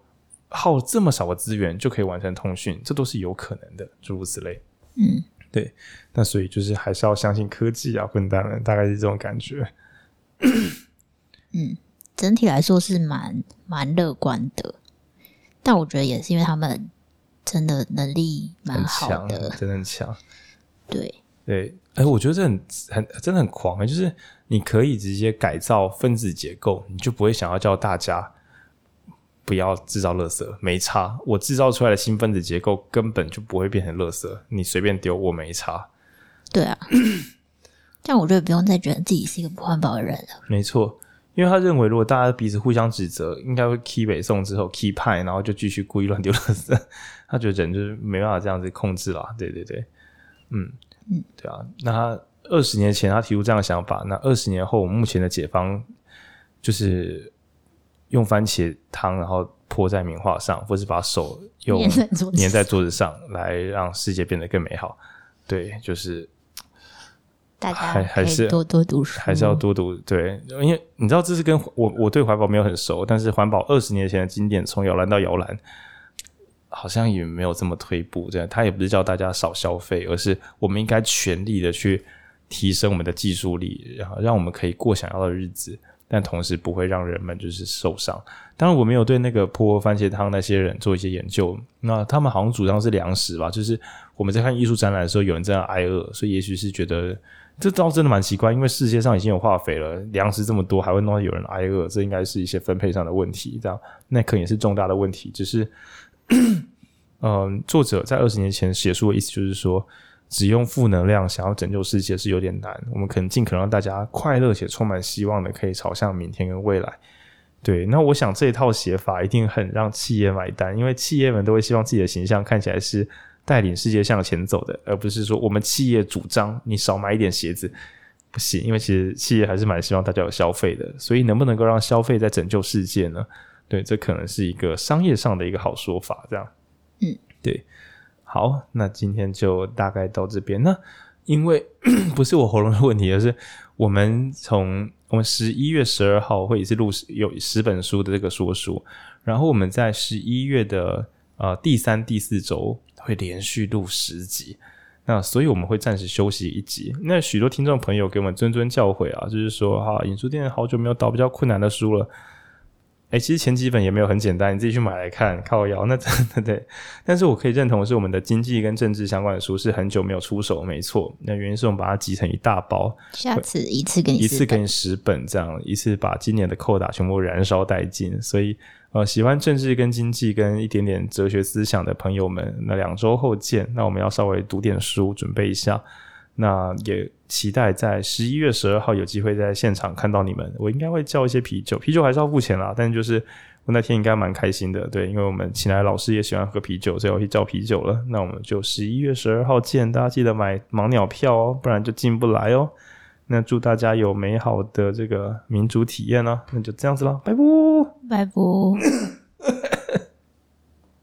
耗这么少的资源就可以完成通讯，这都是有可能的，诸如此类。嗯，对。那所以就是还是要相信科技啊，混蛋们，大概是这种感觉。嗯，整体来说是蛮蛮乐观的，但我觉得也是因为他们真的能力蛮强的，真的很强。对对，哎、欸，我觉得这很很真的很狂哎、欸，就是。你可以直接改造分子结构，你就不会想要叫大家不要制造垃圾。没差，我制造出来的新分子结构根本就不会变成垃圾，你随便丢我没差。对啊，这样我就不用再觉得自己是一个不环保的人了。没错，因为他认为如果大家彼此互相指责，应该会 key 北宋之后 key 派，然后就继续故意乱丢垃圾。他觉得人就是没办法这样子控制啦。对对对，嗯嗯，对啊，那他。二十年前他提出这样的想法，那二十年后，目前的解方就是用番茄汤，然后泼在名画上，或是把手用粘在桌子上，来让世界变得更美好。对，就是大家还还是多多读书，还是要多读。对，因为你知道这是跟我我对环保没有很熟，但是环保二十年前的经典，从摇篮到摇篮。好像也没有这么退步，这样他也不是叫大家少消费，而是我们应该全力的去。提升我们的技术力，然后让我们可以过想要的日子，但同时不会让人们就是受伤。当然，我没有对那个泼番茄汤那些人做一些研究。那他们好像主张是粮食吧？就是我们在看艺术展览的时候，有人在那挨饿，所以也许是觉得这倒真的蛮奇怪。因为世界上已经有化肥了，粮食这么多，还会弄到有人挨饿，这应该是一些分配上的问题。这样那可能也是重大的问题。只是，嗯，作者在二十年前写书的意思就是说。只用负能量想要拯救世界是有点难，我们可能尽可能让大家快乐且充满希望的，可以朝向明天跟未来。对，那我想这一套写法一定很让企业买单，因为企业们都会希望自己的形象看起来是带领世界向前走的，而不是说我们企业主张你少买一点鞋子不行，因为其实企业还是蛮希望大家有消费的，所以能不能够让消费在拯救世界呢？对，这可能是一个商业上的一个好说法，这样。嗯，对。好，那今天就大概到这边。那因为 不是我喉咙的问题，而是我们从我们十一月十二号会一次录有十本书的这个说书，然后我们在十一月的呃第三、第四周会连续录十集。那所以我们会暂时休息一集。那许多听众朋友给我们谆谆教诲啊，就是说哈，影书店好久没有导比较困难的书了。哎、欸，其实前几本也没有很简单，你自己去买来看。靠腰，那真的对。但是我可以认同的是，我们的经济跟政治相关的书是很久没有出手，没错。那原因是我们把它集成一大包，下次一次给你一次给你十本，这样一次把今年的扣打全部燃烧殆尽。所以，呃，喜欢政治跟经济跟一点点哲学思想的朋友们，那两周后见。那我们要稍微读点书，准备一下。那也期待在十一月十二号有机会在现场看到你们。我应该会叫一些啤酒，啤酒还是要付钱啦。但就是我那天应该蛮开心的，对，因为我们请来老师也喜欢喝啤酒，所以我去叫啤酒了。那我们就十一月十二号见，大家记得买盲鸟票哦，不然就进不来哦。那祝大家有美好的这个民主体验哦。那就这样子了，拜拜，拜拜。